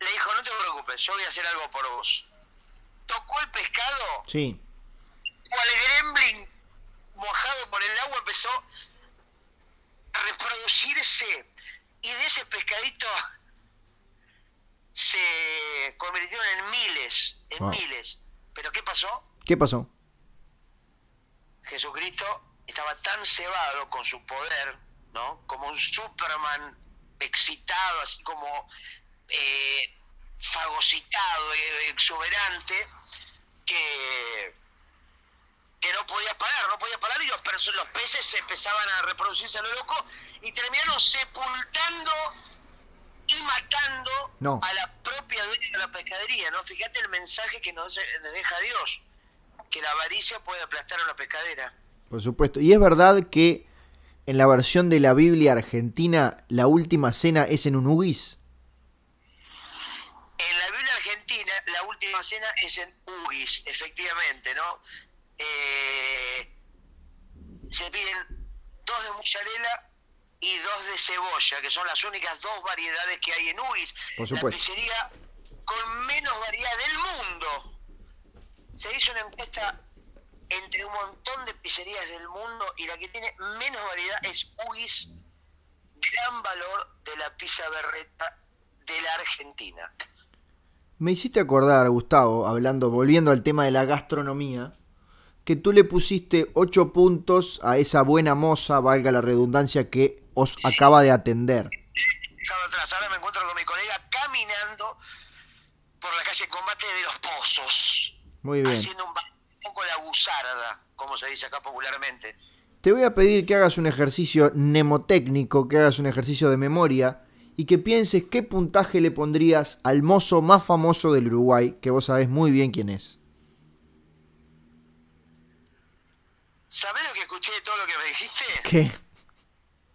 Le dijo, no te preocupes, yo voy a hacer algo por vos. Tocó el pescado. Sí. Cual gremlin mojado por el agua empezó a reproducirse y de ese pescadito se convirtieron en miles, en miles. ¿Pero qué pasó? ¿Qué pasó? Jesucristo estaba tan cebado con su poder, ¿no? Como un Superman excitado, así como eh, fagocitado, exuberante, que que no podía parar, no podía parar y los, los peces se empezaban a reproducirse a lo loco y terminaron sepultando y matando a la propia dueña de la pescadería, ¿no? Fíjate el mensaje que nos, deja Dios, que la avaricia puede aplastar a una pescadera. Por supuesto, y es verdad que en la versión de la Biblia argentina la última cena es en un Ugis. En la Biblia argentina la última cena es en Ugis, efectivamente, ¿no? Eh, se piden dos de mozzarella y dos de cebolla, que son las únicas dos variedades que hay en Ugis, la pizzería con menos variedad del mundo. Se hizo una encuesta entre un montón de pizzerías del mundo y la que tiene menos variedad es Ugis, gran valor de la pizza berreta de la Argentina. Me hiciste acordar, Gustavo, hablando, volviendo al tema de la gastronomía, que tú le pusiste ocho puntos a esa buena moza, valga la redundancia, que os acaba de atender. Ahora me encuentro con mi colega caminando por la calle Combate de los Pozos. Muy bien. Haciendo un, poco la gusarda, como se dice acá popularmente. te voy a pedir que hagas un ejercicio mnemotécnico, que hagas un ejercicio de memoria y que pienses qué puntaje le pondrías al mozo más famoso del Uruguay, que vos sabés muy bien quién es. ¿Sabés lo que escuché de todo lo que me dijiste? ¿Qué?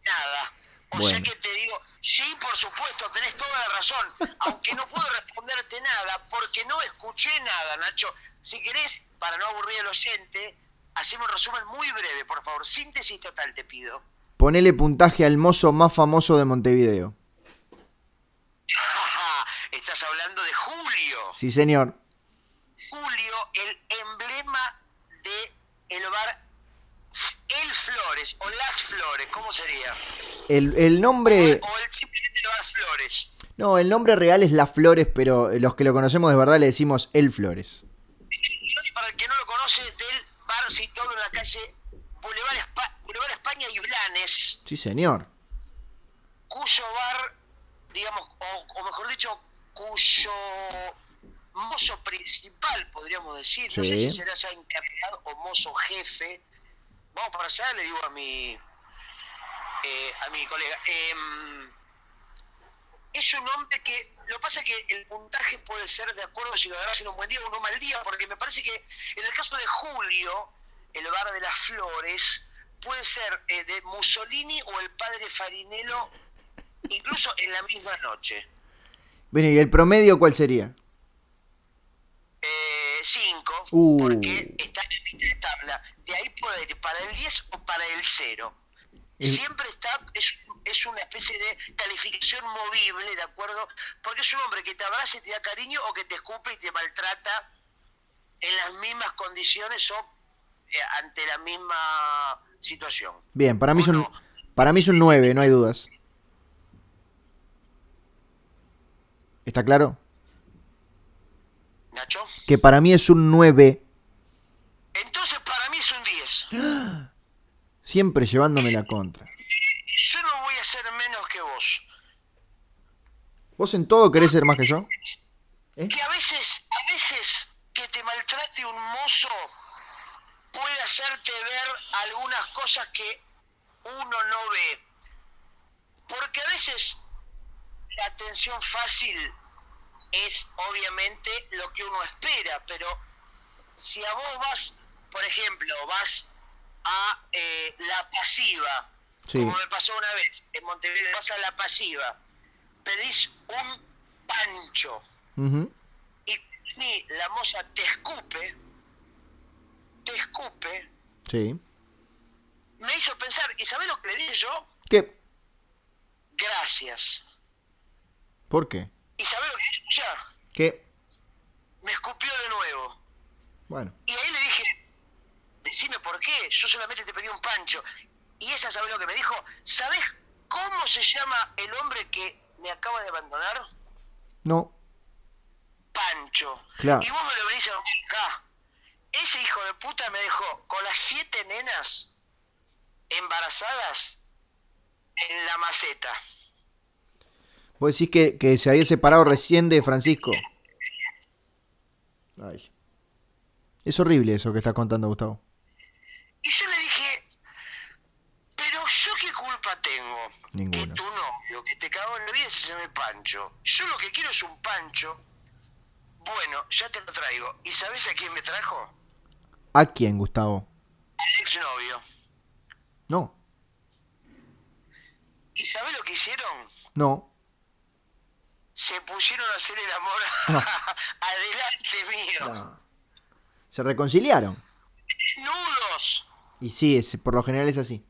Nada. O Bueno. sea que te digo, sí, por supuesto, tenés toda la razón, aunque no puedo responderte nada porque no escuché nada, Nacho. Si querés, para no aburrir al oyente, hacemos un resumen muy breve, por favor. Síntesis total, te pido. Ponele puntaje al mozo más famoso de Montevideo. [laughs] Estás hablando de Julio. Sí, señor. Julio, el emblema de el bar El Flores o Las Flores, ¿cómo sería? El, el nombre... O el simplemente el bar Flores. No, el nombre real es Las Flores, pero los que lo conocemos de verdad le decimos El Flores. Para el que no lo conoce, del bar situado en la calle Boulevard, Espa- Boulevard España y Blanes, Sí, señor. cuyo bar, digamos, o, o mejor dicho, cuyo mozo principal, podríamos decir, no sé si será ya encargado o mozo jefe. Vamos para allá, le digo a mi eh, a mi colega. Em, un hombre que, lo que pasa es que el puntaje puede ser de acuerdo si lo agarras en un buen día o en un mal día, porque me parece que en el caso de Julio, el bar de las flores, puede ser eh, de Mussolini o el padre Farinello, incluso en la misma noche. Bueno, ¿y el promedio cuál sería? Eh, cinco, Uh. porque está en de tabla. De ahí puede ir para el 10 o para el 0. Siempre está, es, es una especie de calificación movible, ¿de acuerdo? Porque es un hombre que te abraza y te da cariño o que te escupe y te maltrata en las mismas condiciones o eh, ante la misma situación. Bien, para mí es un, para mí es un 9, no hay dudas. ¿Está claro? ¿Nacho? Que para mí es un 9, Entonces para mí es un 10. [gasps] siempre llevándome la contra. Yo no voy a ser menos que vos. ¿Vos en todo querés ser más que yo? ¿Eh? que a veces, a veces que te maltrate un mozo puede hacerte ver algunas cosas que uno no ve. Porque a veces la atención fácil es obviamente lo que uno espera, pero si a vos vas, por ejemplo, vas a eh, la pasiva, Sí. como me pasó una vez en Montevideo, vas a la pasiva, pedís un pancho y ni la moza te escupe, te escupe, Sí. me hizo pensar, ¿y sabés lo que le dije yo? ¿Qué? Gracias. ¿Por qué? ¿Y sabés lo que hizo ya? ¿Qué? Me escupió de nuevo. Bueno. Y ahí por qué, yo solamente te pedí un pancho. Y ella, ¿sabés lo que me dijo? ¿Sabés cómo se llama el hombre que me acaba de abandonar? No. Pancho. Claro. Y vos me lo venís a acá. Ese hijo de puta me dejó con las siete nenas embarazadas en la maceta. Vos decís que, que se había separado recién de Francisco. Ay. Es horrible eso que estás contando, Gustavo. Y yo le dije, pero yo qué culpa tengo Ninguna. que tu novio que te cagó en la vida se llame Pancho. Yo lo que quiero es un Pancho. Bueno, ya te lo traigo. ¿Y sabes a quién me trajo? ¿A quién, Gustavo? Al exnovio. No. ¿Y sabes lo que hicieron? No. Se pusieron a hacer el amor No. [laughs] adelante mío. Se reconciliaron. Nudos. Y sí, es, por lo general es así.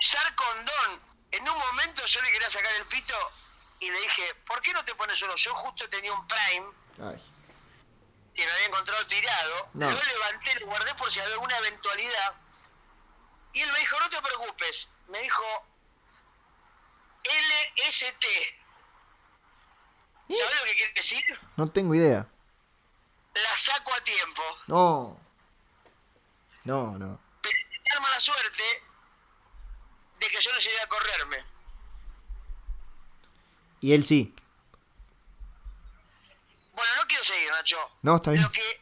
Usar condón. En un momento yo le quería sacar el pito y le dije, ¿por qué no te pones uno? Yo justo tenía un Prime Ay. que me había encontrado tirado. No. Lo levanté, lo guardé por si había alguna eventualidad. Y él me dijo, no te preocupes. Me dijo, LST. ¿Sabes lo que quiere decir? No tengo idea. La saco a tiempo. No. No, no. Mala suerte de que yo no llegué a correrme. Y él sí. Bueno, no quiero seguir, Nacho. No, está bien. Lo que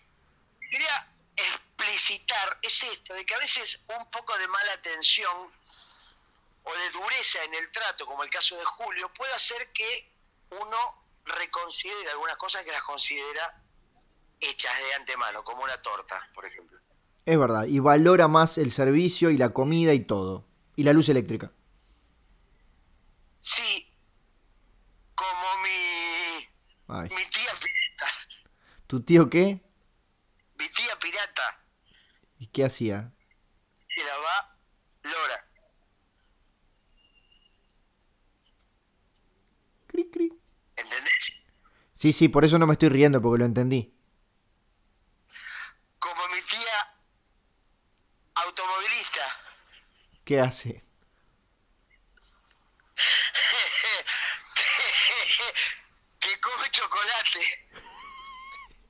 quería explicitar es es esto, de que a veces un poco de mala atención o de dureza en el trato, como el caso de Julio, puede hacer que uno reconsidere algunas cosas que las considera hechas de antemano, como una torta, por ejemplo. Es verdad, y valora más el servicio y la comida y todo. Y la luz eléctrica. Sí, como mi, Ay. mi tía pirata. ¿Tu tío qué? Mi tía pirata ¿Y qué hacía? se la va Lora. Cri, cri. ¿Entendés? Sí, sí, por eso no me estoy riendo, porque lo entendí. Como mi tía automovilista. ¿Qué hace? [laughs] que come chocolate.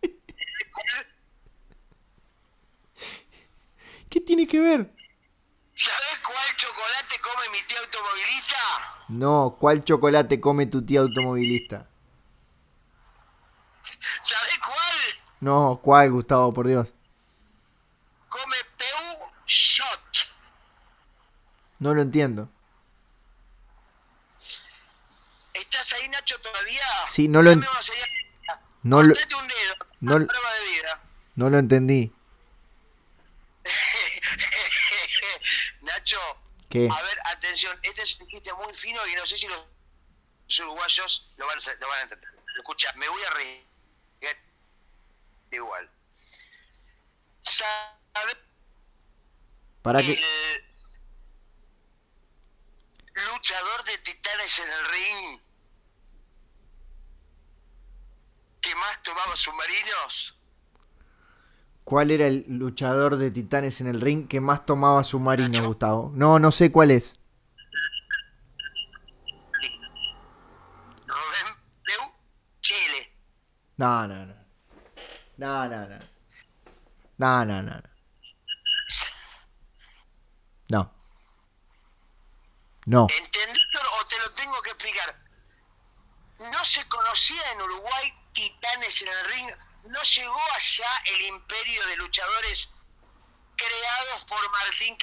[laughs] ¿Qué tiene que ver? ¿Sabes cuál chocolate come mi tía automovilista? No, ¿cuál chocolate come tu tía automovilista? ¿Sabes cuál? No, ¿cuál, Gustavo, por Dios? Come PU Shot. No lo entiendo. ¿Estás ahí, Nacho, todavía? Sí, no lo Dame en- una señal. No lo, un dedo. no de vida. no lo entendí. [laughs] Nacho, ¿Qué? a ver, atención, este es un chiste muy fino y no sé si los uruguayos lo van a, lo van a entender. Escucha, me voy a reír igual. ¿Sabes ¿Para qué? el luchador de titanes en el ring que más tomaba submarinos? ¿Cuál era el luchador de titanes en el ring que más tomaba submarino, Nacho. Gustavo? No, no sé cuál es. Rubén Peu Chile. No. No, no, no. No, no, no. no. No. No. ¿Entendés o te lo tengo que explicar? No se conocía en Uruguay titanes en el ring, no llegó allá el imperio de luchadores creados por Martín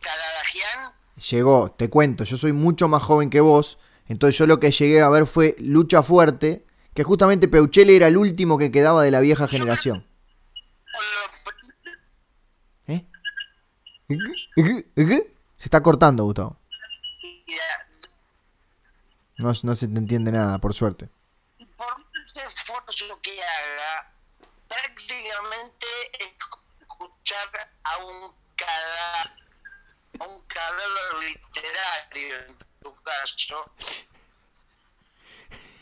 Cadalagian. Llegó, te cuento, yo soy mucho más joven que vos, entonces yo lo que llegué a ver fue Lucha Fuerte, que justamente Peuchele era el último que quedaba de la vieja generación. ¿Eh? Se está cortando, Gustavo. No, no se te entiende nada, por suerte. Por más esfuerzo que haga, prácticamente escuchar a un cada a un cadáver literario en tu caso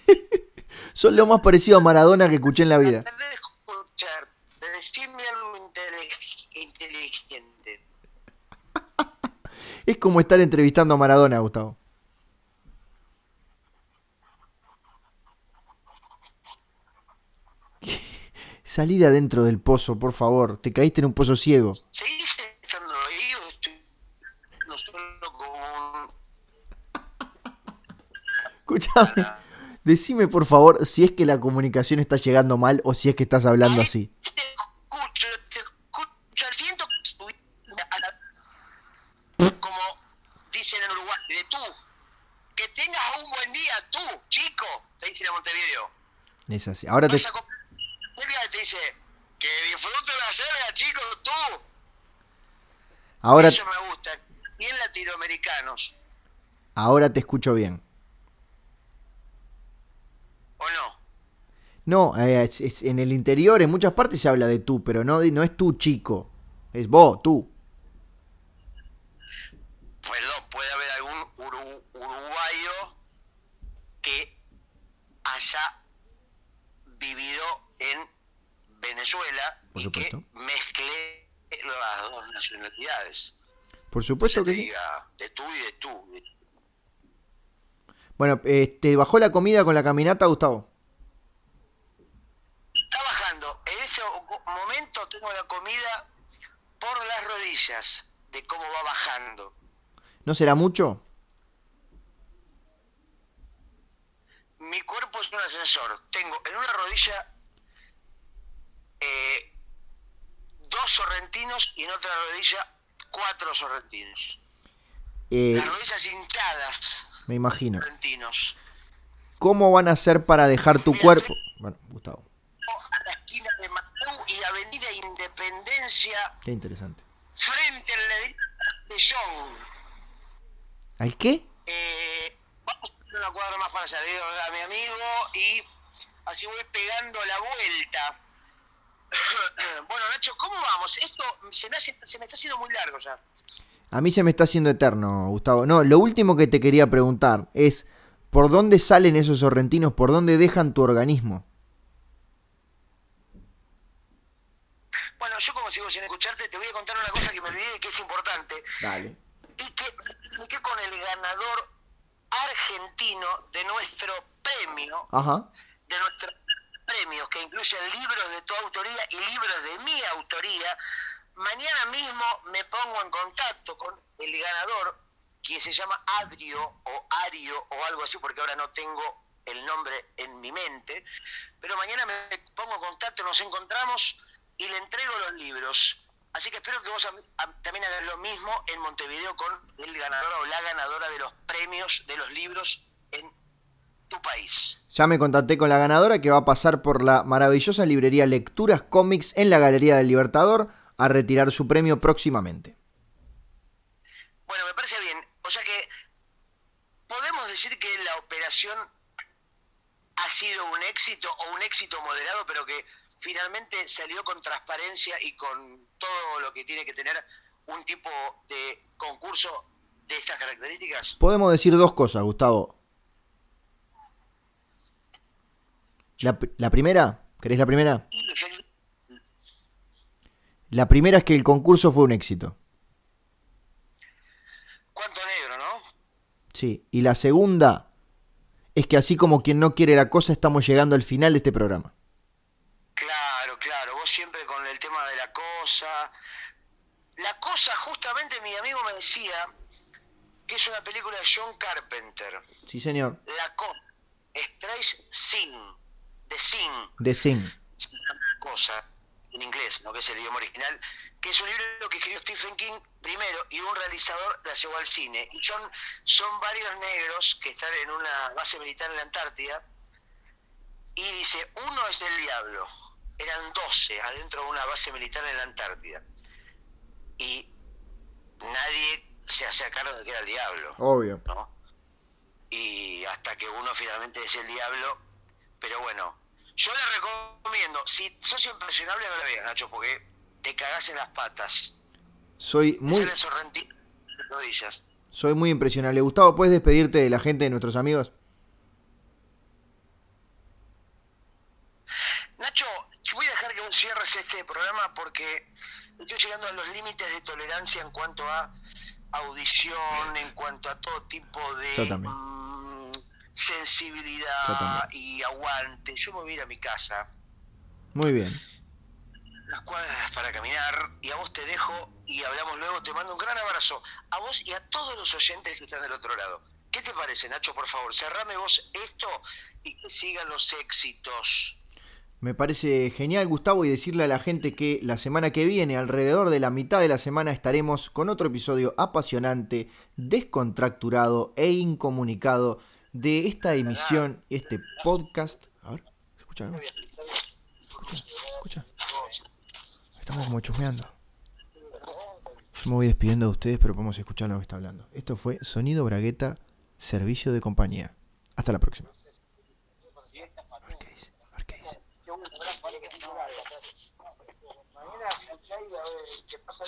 [laughs] Son lo más parecido a Maradona que escuché en la vida. escuchar de decirme algo intelig- inteligente Es como estar entrevistando a Maradona, Gustavo. [laughs] Salí de adentro del pozo, por favor. Te caíste en un pozo ciego. ¿seguís estando ahí o estoy no solo como [laughs] Escuchame. Decime, por favor, si es que la comunicación está llegando mal o si es que estás hablando así. te escucho te escucho siento que estoy a la- como dicen en Uruguay de tú que tengas un buen día tú chico te dicen en Montevideo Es así. Ahora te... te dice que disfrute la cerveza chico tú Ahora, eso me gusta bien latinoamericanos ahora te escucho bien. o no No, eh, es- es- en el interior, en muchas partes se habla de tú, pero no, no es tú, chico. Es vos, tú. perdón puede haber algún uru- uruguayo que haya vivido en Venezuela Por y supuesto. que mezcle las dos nacionalidades. Por supuesto que sí. diga de tú y de tú. Bueno, eh, ¿te bajó la comida con la caminata, Gustavo? Está bajando. En este momento tengo la comida por las rodillas de cómo va bajando. ¿No será mucho? Mi cuerpo es un ascensor. Tengo en una rodilla eh, dos sorrentinos y en otra rodilla cuatro sorrentinos. Eh, Las rodillas hinchadas, me imagino. sorrentinos. ¿Cómo van a hacer para dejar tu cuerpo? Bueno, Gustavo, A la esquina de Matú y Avenida Independencia, qué interesante. frente al Castellón. ¿Al qué? Eh, vamos una cuadra más para allá, le digo a mi amigo y así voy pegando la vuelta. [coughs] bueno, Nacho, ¿cómo vamos? Esto se me, hace- se me está haciendo muy largo ya. A mí se me está haciendo eterno, Gustavo. No, lo último que te quería preguntar es, ¿por dónde salen esos sorrentinos? ¿Por dónde dejan tu organismo? Bueno, yo como sigo sin escucharte, te voy a contar una cosa que me olvidé y que es importante. Dale. Y que comuniqué con el ganador argentino de nuestro premio, Ajá. de nuestros premios, que incluyen libros de tu autoría y libros de mi autoría. Mañana mismo me pongo en contacto con el ganador, que se llama Adrio o Ario o algo así, porque ahora no tengo el nombre en mi mente. Pero mañana me pongo en contacto, nos encontramos y le entrego los libros. Así que espero que vos a- a- también hagas lo mismo en Montevideo con el ganador o la ganadora de los premios de los libros en tu país. Ya me contacté con la ganadora que va a pasar por la maravillosa librería Lecturas Cómics en la Galería del Libertador a retirar su premio próximamente. Bueno, me parece bien. O sea que podemos decir que la operación ha sido un éxito o un éxito moderado, pero que finalmente salió con transparencia y con todo lo que tiene que tener un tipo de concurso de estas características. Podemos decir dos cosas, Gustavo. La, la primera, ¿querés la primera? La primera es que el concurso fue un éxito. Cuánto negro, ¿no? Sí. Y la segunda es que así como quien no quiere la cosa, estamos llegando al final de este programa. Claro, vos siempre con el tema de la cosa. La cosa, justamente mi amigo me decía que es una película de John Carpenter. Sí, señor. La cosa, Strays Sin, de Sin, The Thing. cosa, en inglés, ¿no? que es el idioma original, que es un libro que escribió Stephen King primero y un realizador la llevó al cine. Y son, son varios negros que están en una base militar en la Antártida y dice, uno es del diablo. Eran 12 adentro de una base militar en la Antártida. Y nadie se hacía cargo de que era el diablo. Obvio. ¿no? Y hasta que uno finalmente es el diablo. Pero bueno, yo le recomiendo, si sos impresionable, no la veas, Nacho, porque te cagás en las patas. Soy Muy... rodillas. soy muy impresionable. Gustavo, ¿puedes despedirte de la gente, de nuestros amigos? Nacho, yo voy a dejar que vos cierres este programa porque estoy llegando a los límites de tolerancia en cuanto a audición, en cuanto a todo tipo de mm, sensibilidad y aguante. Yo me voy a ir a mi casa. Muy bien. unas cuadras para caminar y a vos te dejo y hablamos luego. Te mando un gran abrazo a vos y a todos los oyentes que están del otro lado. ¿Qué te parece, Nacho? Por favor, cerrame vos esto y que sigan los éxitos. Me parece genial, Gustavo, y decirle a la gente que la semana que viene, alrededor de la mitad de la semana, estaremos con otro episodio apasionante, descontracturado e incomunicado de esta emisión, este podcast. A ver, ¿se escucha? Escucha, escucha. Estamos como chusmeando. Yo me voy despidiendo de ustedes, pero podemos escuchar lo que está hablando. Esto fue Sonido Bragueta, servicio de compañía. Hasta la próxima. A ver qué dice, a ver qué dice. Mañana escucháis a ver qué pasa